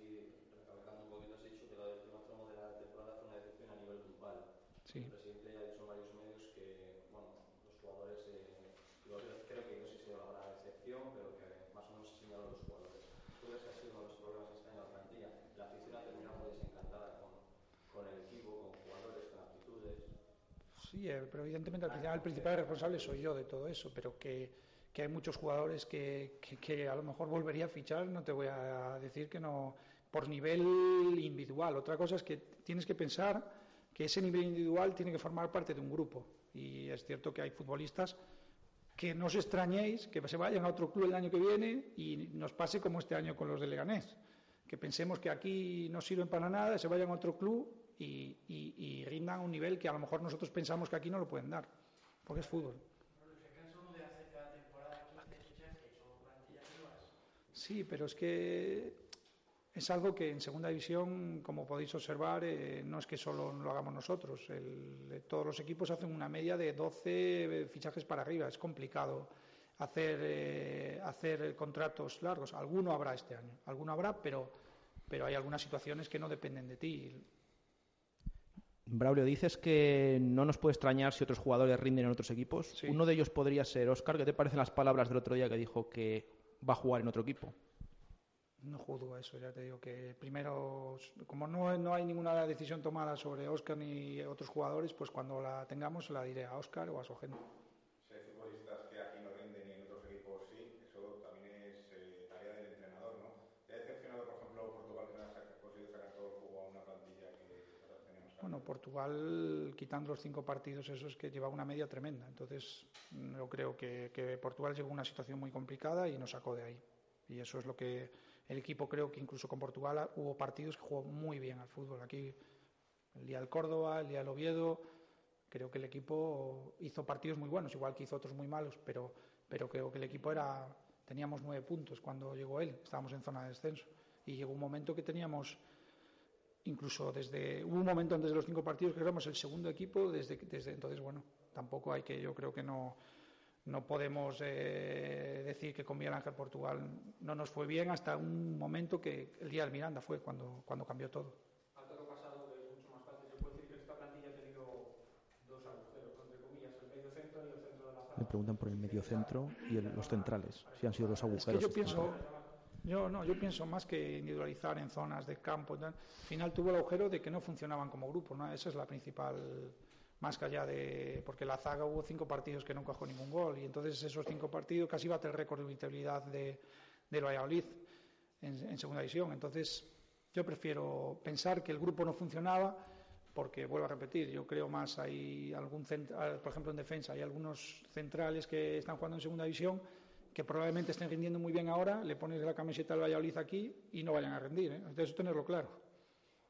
Speaker 25: recalcando un poquito, has dicho que el primer tramo de la temporada fue una decepción a nivel grupal.
Speaker 18: Sí.
Speaker 25: El presidente ya ha dicho en varios medios que, bueno, los jugadores, eh, creo que no sé si habrá decepción, pero que más o menos se señalan los jugadores. ¿Tú crees que ha sido uno de los problemas este año la plantilla? La afición ha terminado desencantada con, con el equipo, con jugadores, con actitudes.
Speaker 18: Sí, eh, pero evidentemente al final el principal responsable soy yo de todo eso, pero que, que hay muchos jugadores que, a lo mejor volvería a fichar, no te voy a decir que no, por nivel individual. Otra cosa es que tienes que pensar que ese nivel individual tiene que formar parte de un grupo. Y es cierto que hay futbolistas que no os extrañéis que se vayan a otro club el año que viene y nos pase como este año con los de Leganés. Que pensemos que aquí no sirven para nada, se vayan a otro club y, y, y rindan a un nivel que a lo mejor nosotros pensamos que aquí no lo pueden dar, porque es fútbol.
Speaker 24: ¿Se cansa uno de hacer cada temporada 15 fichajes o plantillas nuevas?
Speaker 18: Sí, pero es que es algo que en segunda división, como podéis observar, eh, no es que solo lo hagamos nosotros. El, todos los equipos hacen una media de 12 fichajes para arriba. Es complicado hacer, eh, hacer contratos largos. Alguno habrá este año, alguno habrá, pero, pero hay algunas situaciones que no dependen de ti.
Speaker 17: Braulio, dices que no nos puede extrañar si otros jugadores rinden en otros equipos.
Speaker 18: Sí.
Speaker 17: Uno de ellos podría ser Oscar. ¿Qué te parecen las palabras del otro día que dijo que va a jugar en otro equipo?
Speaker 18: No juzgo eso, ya te digo que primero, como no, no hay ninguna decisión tomada sobre Oscar ni otros jugadores, pues cuando la tengamos la diré a Oscar o a su agente.
Speaker 26: Si hay futbolistas que aquí no rinden y en otros equipos sí, eso también es eh, tarea del entrenador, ¿no? ¿Te ha decepcionado, por ejemplo, Portugal que no ha sac- conseguido sacar todo el juego a una plantilla que nosotros teníamos?
Speaker 18: Bueno, Portugal, quitando los cinco partidos, eso es que lleva una media tremenda. Entonces, yo creo que, Portugal llegó a una situación muy complicada y nos sacó de ahí. Y eso es lo que el equipo creo que incluso con Portugal hubo partidos que jugó muy bien al fútbol. Aquí, el día del Córdoba, el día del Oviedo, creo que el equipo hizo partidos muy buenos, igual que hizo otros muy malos, pero, pero creo que el equipo era. Teníamos nueve puntos cuando llegó él, estábamos en zona de descenso. Y llegó un momento que teníamos incluso desde hubo un momento antes de los cinco partidos que éramos el segundo equipo desde desde entonces bueno tampoco hay que yo creo que no no podemos eh, decir que con Miguel Ángel Portugal no nos fue bien hasta un momento que el día del Miranda fue cuando cuando cambió todo
Speaker 22: Al toro pasado, que es mucho más fácil, se puede decir que esta plantilla ha tenido dos agujeros, entre comillas, el medio centro y el centro de la
Speaker 17: Le
Speaker 22: zaga.
Speaker 17: preguntan por el medio centro y el- los centrales, si han sido los
Speaker 18: Es que
Speaker 17: agujeros.
Speaker 18: yo pienso. Yo no, yo pienso más que individualizar en zonas de campo. Al final tuvo el agujero de que no funcionaban como grupo, ¿no? Esa es la principal, más que allá de, porque la zaga hubo cinco partidos que no encajó ningún gol y entonces esos cinco partidos casi bate el récord de vitalidad de, Valladolid en, segunda división. Entonces yo prefiero pensar que el grupo no funcionaba porque vuelvo a repetir, yo creo más hay algún ah, por ejemplo en defensa hay algunos centrales que están jugando en segunda división que probablemente estén rindiendo muy bien ahora, le pones la camiseta al Valladolid aquí y no vayan a rendir, ¿eh? Entonces eso tenerlo claro.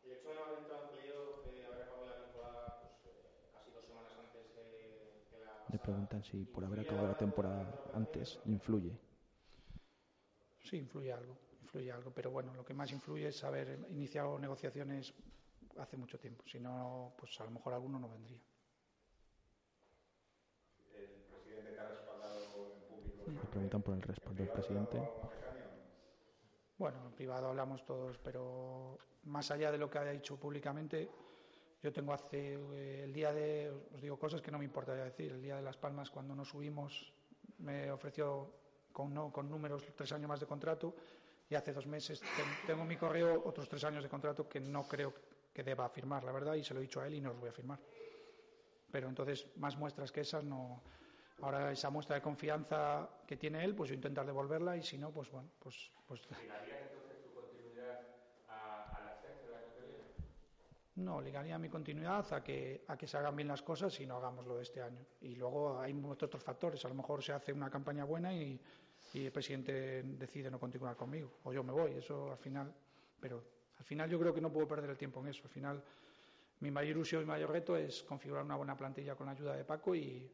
Speaker 22: El hecho de no haber entrado en playoff, de haber acabado la temporada pues, eh, casi dos semanas antes de, de la
Speaker 17: Le preguntan si por haber acabado la temporada antes influye.
Speaker 18: Sí, influye algo, influye algo, pero bueno, lo que más influye es haber iniciado negociaciones hace mucho tiempo, si no, pues a lo mejor alguno no vendría.
Speaker 26: El presidente te ha respaldado en público.
Speaker 17: Le preguntan por el respaldo del presidente.
Speaker 18: Bueno, en privado hablamos todos, pero más allá de lo que haya dicho públicamente, yo tengo hace eh, el día de, os digo cosas que no me importaría decir, el día de Las Palmas cuando nos subimos me ofreció con, no, con números tres años más de contrato y hace dos meses ten- tengo en mi correo otros tres años de contrato que no creo que deba firmar, la verdad, y se lo he dicho a él y no los voy a firmar. Pero entonces, más muestras que esas no. Ahora esa muestra de confianza que tiene él, pues yo intentar devolverla y si no, pues bueno, pues, pues
Speaker 26: ¿Ligarías entonces tu continuidad a- al ascenso del año que viene?
Speaker 18: No, ligaría mi continuidad a que, a que se hagan bien las cosas y no hagamos lo de este año. Y luego hay muchos otros factores. A lo mejor se hace una campaña buena y, y el presidente decide no continuar conmigo. O yo me voy, eso al final. Pero al final yo creo que no puedo perder el tiempo en eso. Al final mi mayor ilusión y mayor reto es configurar una buena plantilla con la ayuda de Paco y,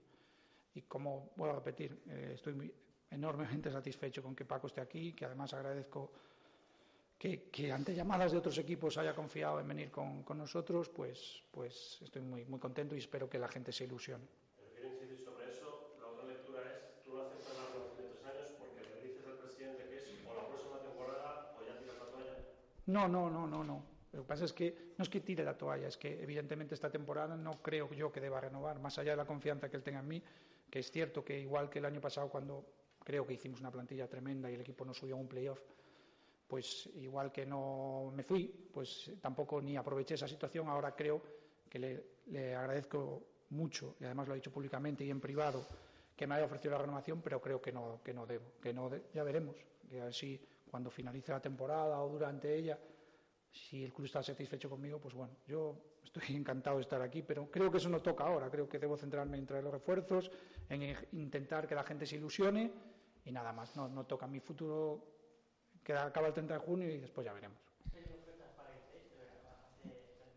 Speaker 18: y como vuelvo a repetir, eh, estoy muy, enormemente satisfecho con que Paco esté aquí, que además agradezco que, que ante llamadas de otros equipos haya confiado en venir con, con, nosotros, pues, pues estoy muy, muy contento y espero que la gente se ilusione. No, no, no, no, no. Lo que pasa es que no es que tire la toalla, es que evidentemente esta temporada no creo yo que deba renovar, más allá de la confianza que él tenga en mí que es cierto que igual que el año pasado cuando creo que hicimos una plantilla tremenda y el equipo no subió a un playoff, pues igual que no me fui, pues tampoco ni aproveché esa situación, ahora creo que le, agradezco mucho, y además lo ha dicho públicamente y en privado, que me haya ofrecido la renovación, pero creo que no, que no debo, que no de- ya veremos, que así cuando finalice la temporada o durante ella, si el club está satisfecho conmigo, pues bueno, yo estoy encantado de estar aquí, pero creo que eso no toca ahora, creo que debo centrarme en traer los refuerzos, en intentar que la gente se ilusione y nada más, no, no toca mi futuro, que acaba el 30 de junio y después ya veremos.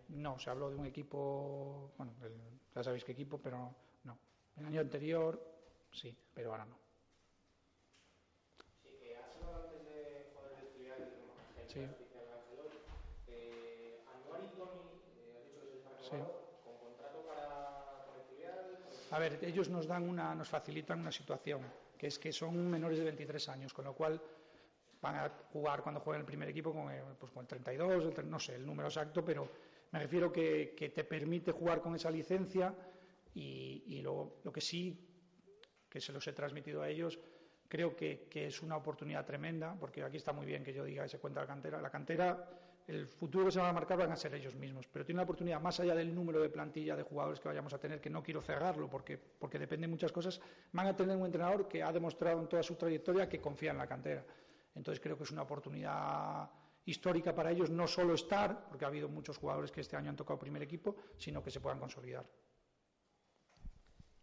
Speaker 18: No, se habló de un equipo, bueno, ya sabéis qué equipo, pero no. El año anterior sí, pero ahora no.
Speaker 22: Sí, eh, has hablado antes de del filial, gente
Speaker 18: Sí.
Speaker 22: artificial de Ángel hoy. Eh, Anuar y Tony, eh, has dicho que sois
Speaker 18: Sí.
Speaker 22: con contrato para, el-
Speaker 18: A ver, ellos nos dan una, nos facilitan una situación, que es que son menores de 23 años, con lo cual van a jugar cuando jueguen el primer equipo con el, pues con el 32, el no sé el número exacto, pero me refiero que, que te permite jugar con esa licencia y, y luego lo que sí, que se los he transmitido a ellos, creo que, que es una oportunidad tremenda, porque aquí está muy bien que yo diga que se cuenta la cantera. La cantera, el futuro que se va a marcar van a ser ellos mismos, pero tiene una oportunidad más allá del número de plantilla de jugadores que vayamos a tener, que no quiero cerrarlo porque, porque depende de muchas cosas, van a tener un entrenador que ha demostrado en toda su trayectoria que confía en la cantera. Entonces creo que es una oportunidad histórica para ellos no solo estar, porque ha habido muchos jugadores que este año han tocado primer equipo, sino que se puedan consolidar.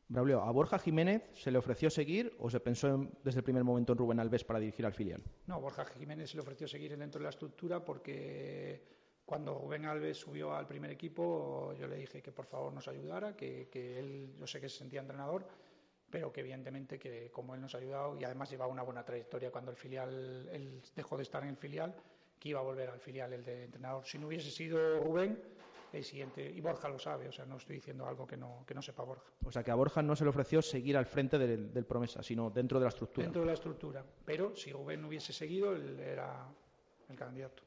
Speaker 17: Braulio, ¿a Borja Jiménez se le ofreció seguir o se pensó en- desde el primer momento en Rubén Alves para dirigir al filial?
Speaker 18: No, Borja Jiménez se le ofreció seguir dentro de la estructura porque cuando Rubén Alves subió al primer equipo yo le dije que por favor nos ayudara, que, que él, yo sé que se sentía entrenador, pero que evidentemente que como él nos ha ayudado y además llevaba una buena trayectoria cuando el filial, él dejó de estar en el filial, que iba a volver al filial el de entrenador. Si no hubiese sido Rubén, el siguiente, y Borja lo sabe, o sea, no estoy diciendo algo que no, que no sepa Borja.
Speaker 17: O sea que a Borja no se le ofreció seguir al frente del, del Promesa, sino dentro de la estructura.
Speaker 18: Dentro de la estructura, pero si Rubén no hubiese seguido, él era el candidato.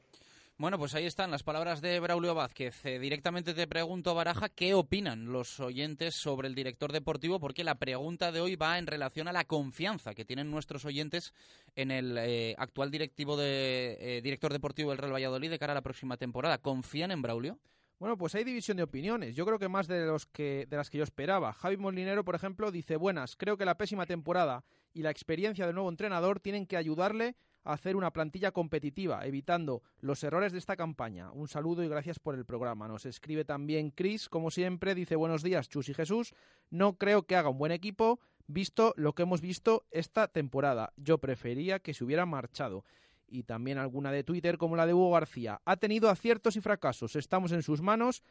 Speaker 10: Bueno, pues ahí están las palabras de Braulio Vázquez. Eh, directamente te pregunto, Baraja, ¿qué opinan los oyentes sobre el director deportivo? Porque la pregunta de hoy va en relación a la confianza que tienen nuestros oyentes en el eh, actual directivo de, eh, director deportivo del Real Valladolid de cara a la próxima temporada. ¿Confían en Braulio?
Speaker 17: Bueno, pues hay división de opiniones. Yo creo que más de, los que, de las que yo esperaba. Javi Molinero, por ejemplo, dice, buenas, creo que la pésima temporada y la experiencia del nuevo entrenador tienen que ayudarle a hacer una plantilla competitiva, evitando los errores de esta campaña. Un saludo y gracias por el programa. Nos escribe también Chris, como siempre, dice, buenos días, Chus y Jesús. No creo que haga un buen equipo, visto lo que hemos visto esta temporada. Yo prefería que se hubiera marchado y también alguna de Twitter como la de Hugo García. Ha tenido aciertos y fracasos, estamos en sus manos,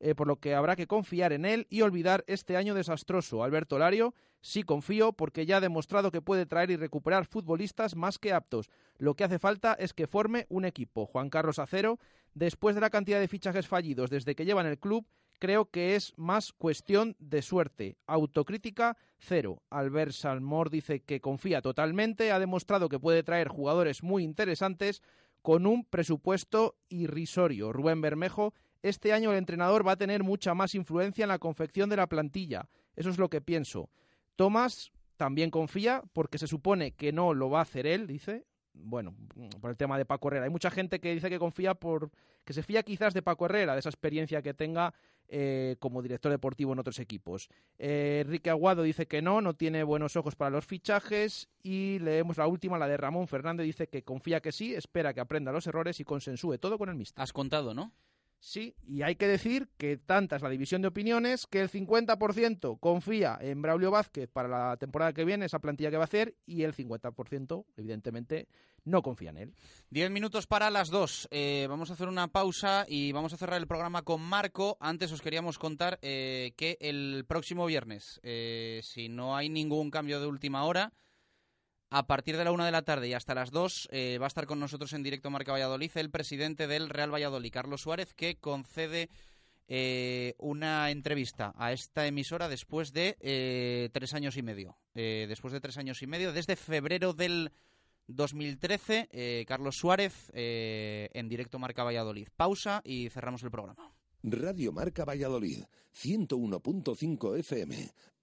Speaker 17: eh, por lo que habrá que confiar en él y olvidar este año desastroso. Alberto Lario, sí confío porque ya ha demostrado que puede traer y recuperar futbolistas más que aptos. Lo que hace falta es que forme un equipo. Juan Carlos Acero, después de la cantidad de fichajes fallidos desde que lleva en el club, creo que es más cuestión de suerte. Autocrítica cero. Albert Salmor dice que confía totalmente, ha demostrado que puede traer jugadores muy interesantes con un presupuesto irrisorio. Rubén Bermejo, este año el entrenador va a tener mucha más influencia en la confección de la plantilla. Eso es lo que pienso. Tomás también confía porque se supone que no lo va a hacer él, dice. Bueno, por el tema de Paco Herrera. Hay mucha gente que dice que confía por que se fía quizás de Paco Herrera, de esa experiencia que tenga eh, como director deportivo en otros equipos. Eh, Enrique Aguado dice que no, no tiene buenos ojos para los fichajes. Y leemos la última, la de Ramón Fernández, dice que confía que sí, espera que aprenda los errores y consensúe todo con el mister.
Speaker 10: Has contado, ¿no?
Speaker 17: Sí, y hay que decir que tanta es la división de opiniones que el 50% confía en Braulio Vázquez para la temporada que viene, esa plantilla que va a hacer, y el 50%, evidentemente, no confía en él.
Speaker 10: Diez minutos para las dos. Eh, vamos a hacer una pausa y vamos a cerrar el programa con Marco. Antes os queríamos contar eh, que el próximo viernes, eh, si no hay ningún cambio de última hora, a partir de la una de la tarde y hasta las dos eh, va a estar con nosotros en directo Marca Valladolid el presidente del Real Valladolid, Carlos Suárez, que concede eh, una entrevista a esta emisora después de eh, tres años y medio. Después de tres años y medio, desde febrero del 2013, eh, Carlos Suárez en directo Marca Valladolid. Pausa y cerramos el programa.
Speaker 3: Radio Marca Valladolid, 101.5 FM,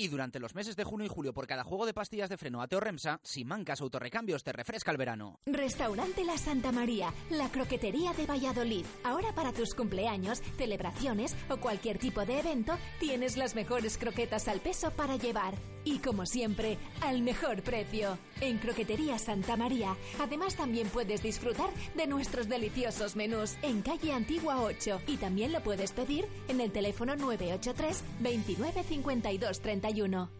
Speaker 10: Y durante los meses de junio y julio, por cada juego de pastillas de freno Ateo Remsa, Simancas Autorrecambios te refresca el verano.
Speaker 27: Restaurante La Santa María, la croquetería de Valladolid. Ahora para tus cumpleaños, celebraciones o cualquier tipo de evento, tienes las mejores croquetas al peso para llevar. Y como siempre, al mejor precio. En Croquetería Santa María. Además también puedes disfrutar de nuestros deliciosos menús en calle Antigua 8 y también lo puedes pedir en el teléfono 983 29 52 31.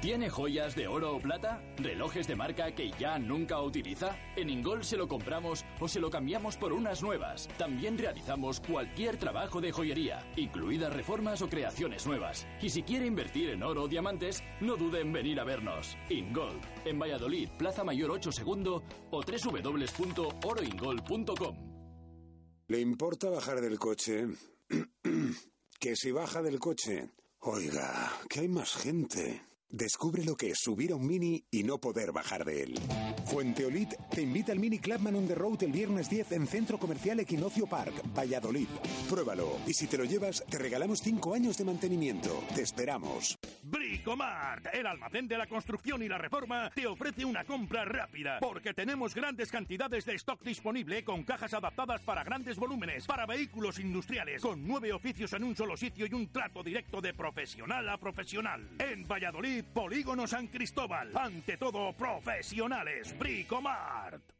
Speaker 28: ¿Tiene joyas de oro o plata? ¿Relojes de marca que ya nunca utiliza? En Ingol se lo compramos o se lo cambiamos por unas nuevas. También realizamos cualquier trabajo de joyería, incluidas reformas o creaciones nuevas. Y si quiere invertir en oro o diamantes, no dude en venir a vernos. Ingold, en Valladolid, Plaza Mayor 8 Segundo o www.oroingol.com.
Speaker 6: ¿Le importa bajar del coche? que si baja del coche. Oiga, que hay más gente. Descubre lo que es subir a un Mini y no poder bajar de él.
Speaker 29: Fuenteolid te invita al Mini Clubman on the Road el viernes 10 en Centro Comercial Equinoccio Park, Valladolid.
Speaker 6: Pruébalo y si te lo llevas, te regalamos 5 años de mantenimiento. Te esperamos.
Speaker 30: Bricomart, el almacén de la construcción y la reforma, te ofrece una compra rápida porque tenemos grandes cantidades de stock disponible con cajas adaptadas para grandes volúmenes, para vehículos industriales, con nueve oficios en un solo sitio y un trato directo de profesional a profesional. En Valladolid, Polígono San Cristóbal. Ante todo, profesionales. Bricomart.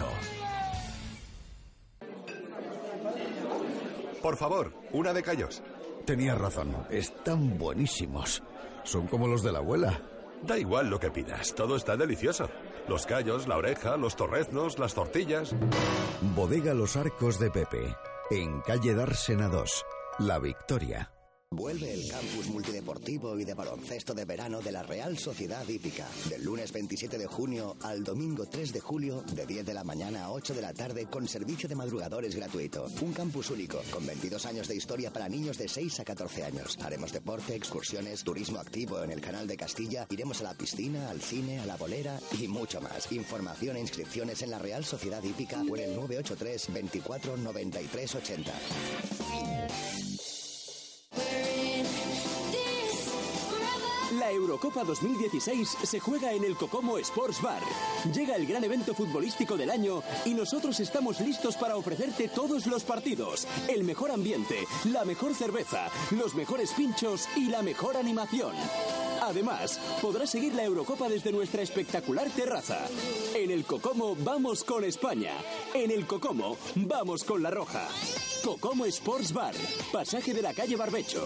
Speaker 1: Por favor, una de callos.
Speaker 8: Tenías razón, están buenísimos. Son como los de la abuela.
Speaker 1: Da igual lo que pidas, todo está delicioso. Los callos, la oreja, los torreznos, las tortillas.
Speaker 8: Bodega Los Arcos de Pepe, en calle Dársena 2, La Victoria.
Speaker 4: Vuelve el campus multideportivo y de baloncesto de verano de la Real Sociedad Hípica. Del lunes 27 de junio al domingo 3 de julio, de 10 de la mañana a 8 de la tarde, con servicio de madrugadores gratuito. Un campus único, con 22 años de historia para niños de 6 a 14 años. Haremos deporte, excursiones, turismo activo en el canal de Castilla, iremos a la piscina, al cine, a la bolera y mucho más. Información e inscripciones en la Real Sociedad Hípica o en el 983 24 93 80.
Speaker 5: Eurocopa 2016 se juega en el Cocomo Sports Bar. Llega el gran evento futbolístico del año y nosotros estamos listos para ofrecerte todos los partidos, el mejor ambiente, la mejor cerveza, los mejores pinchos y la mejor animación.
Speaker 31: Además, podrás seguir la Eurocopa desde nuestra espectacular terraza. En el Cocomo vamos con España. En el Cocomo vamos con la Roja. Cocomo Sports Bar, pasaje de la calle Barbecho.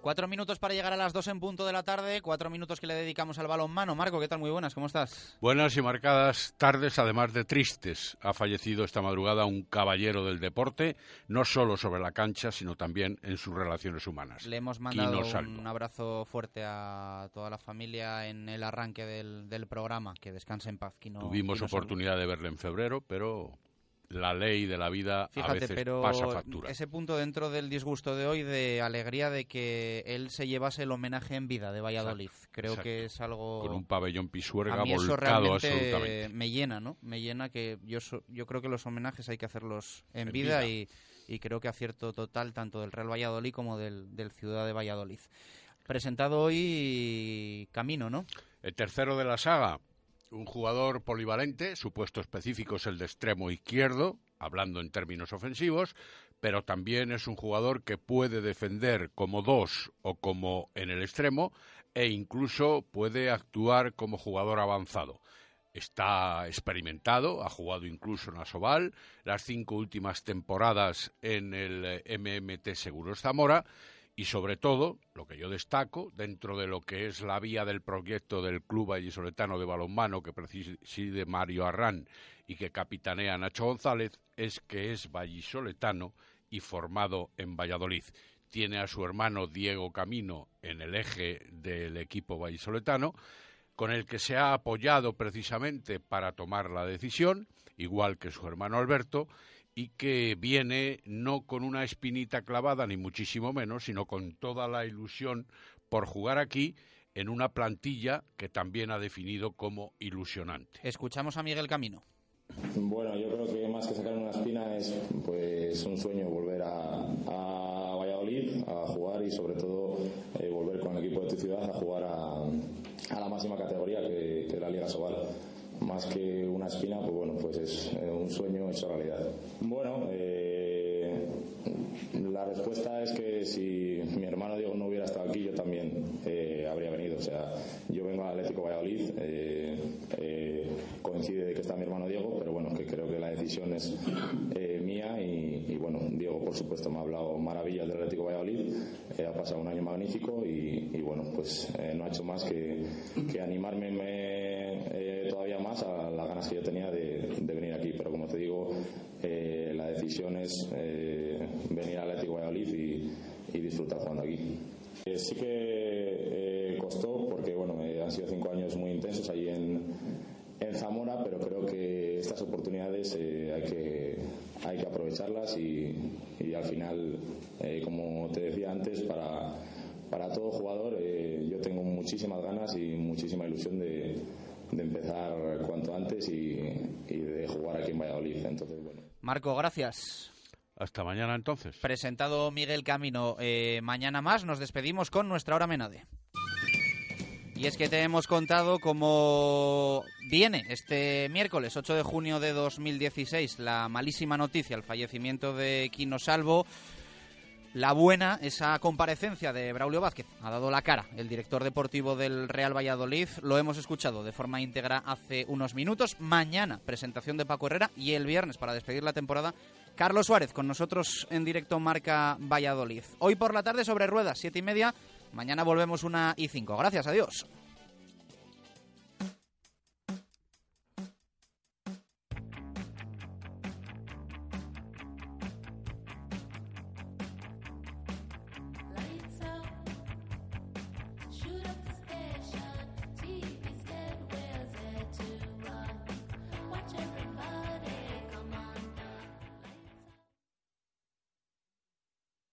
Speaker 10: Cuatro minutos para llegar a las dos en punto de la tarde, cuatro minutos que le dedicamos al balonmano. Marco, ¿qué tal? Muy buenas, ¿cómo estás?
Speaker 32: Buenas y marcadas tardes, además de tristes. Ha fallecido esta madrugada un caballero del deporte, no solo sobre la cancha, sino también en sus relaciones humanas.
Speaker 10: Le hemos mandado un abrazo fuerte a toda la familia en el arranque del, programa. Que descanse en paz.
Speaker 32: Tuvimos oportunidad de verle en febrero, pero la ley de la vida a veces
Speaker 10: pero
Speaker 32: pasa factura.
Speaker 10: Ese punto dentro del disgusto de hoy de alegría de que él se llevase el homenaje en vida de Valladolid. Creo que es algo
Speaker 32: con un pabellón pisuerga volcado absolutamente.
Speaker 10: Me llena, ¿no? Me llena que yo yo creo que los homenajes hay que hacerlos en, vida, Y, creo que acierto total tanto del Real Valladolid como del, del Ciudad de Valladolid. Presentado hoy Camino, ¿no?
Speaker 32: El tercero de la saga, un jugador polivalente, su puesto específico es el de extremo izquierdo, hablando en términos ofensivos, pero también es un jugador que puede defender como dos o como en el extremo e incluso puede actuar como jugador avanzado. Está experimentado, ha jugado incluso en Asobal, las cinco últimas temporadas en el MMT Seguros Zamora y sobre todo, lo que yo destaco, dentro de lo que es la vía del proyecto del Club Vallisoletano de Balonmano que preside Mario Arrán y que capitanea Nacho González, es que es vallisoletano y formado en Valladolid. Tiene a su hermano Diego Camino en el eje del equipo vallisoletano, con el que se ha apoyado precisamente para tomar la decisión, igual que su hermano Alberto, y que viene no con una espinita clavada, ni muchísimo menos, sino con toda la ilusión por jugar aquí en una plantilla que también ha definido como ilusionante.
Speaker 10: Escuchamos a Miguel Camino.
Speaker 33: Bueno, yo creo que más que sacar una espina es pues un sueño volver a, Valladolid a jugar y sobre todo eh, volver con el equipo de tu ciudad a jugar a, la máxima categoría que, que es la Liga Sobal más que una espina, pues bueno, pues es eh, un sueño hecho realidad. Bueno, eh, la respuesta es que si mi hermano Diego no hubiera estado aquí, yo también eh, habría venido. O sea, yo vengo al Atlético Valladolid, coincide de que está mi hermano Diego, pero bueno, que creo que la decisión es bueno, Diego por supuesto me ha hablado maravillas del Atlético Valladolid, ha pasado un año magnífico y, bueno, pues no ha hecho más que, que animarme todavía más a las ganas que yo tenía de, venir aquí. Pero como te digo, eh, la decisión es eh, venir al Atlético Valladolid y, y disfrutar jugando aquí. Eh, sí que costó porque bueno, han sido cinco años muy intensos ahí en, en Zamora, pero creo que estas oportunidades hay, que, hay que aprovecharlas y, y al final, como te decía antes, para, para todo jugador yo tengo muchísimas ganas y muchísima ilusión de, de empezar cuanto antes y, de jugar aquí en Valladolid. Entonces, bueno.
Speaker 10: Marco, gracias.
Speaker 32: Hasta mañana entonces.
Speaker 10: Presentado Miguel Camino. Eh, mañana más nos despedimos con nuestra hora menade. Y es que te hemos contado cómo viene este miércoles 8 de junio de 2016 la malísima noticia, el fallecimiento de Quino Salvo. La buena, esa comparecencia de Braulio Vázquez, ha dado la cara el director deportivo del Real Valladolid. Lo hemos escuchado de forma íntegra hace unos minutos. Mañana, presentación de Paco Herrera y el viernes, para despedir la temporada, Carlos Suárez con nosotros en directo Marca Valladolid. Hoy por la tarde sobre ruedas, siete y media. Mañana volvemos una y cinco. Gracias, adiós.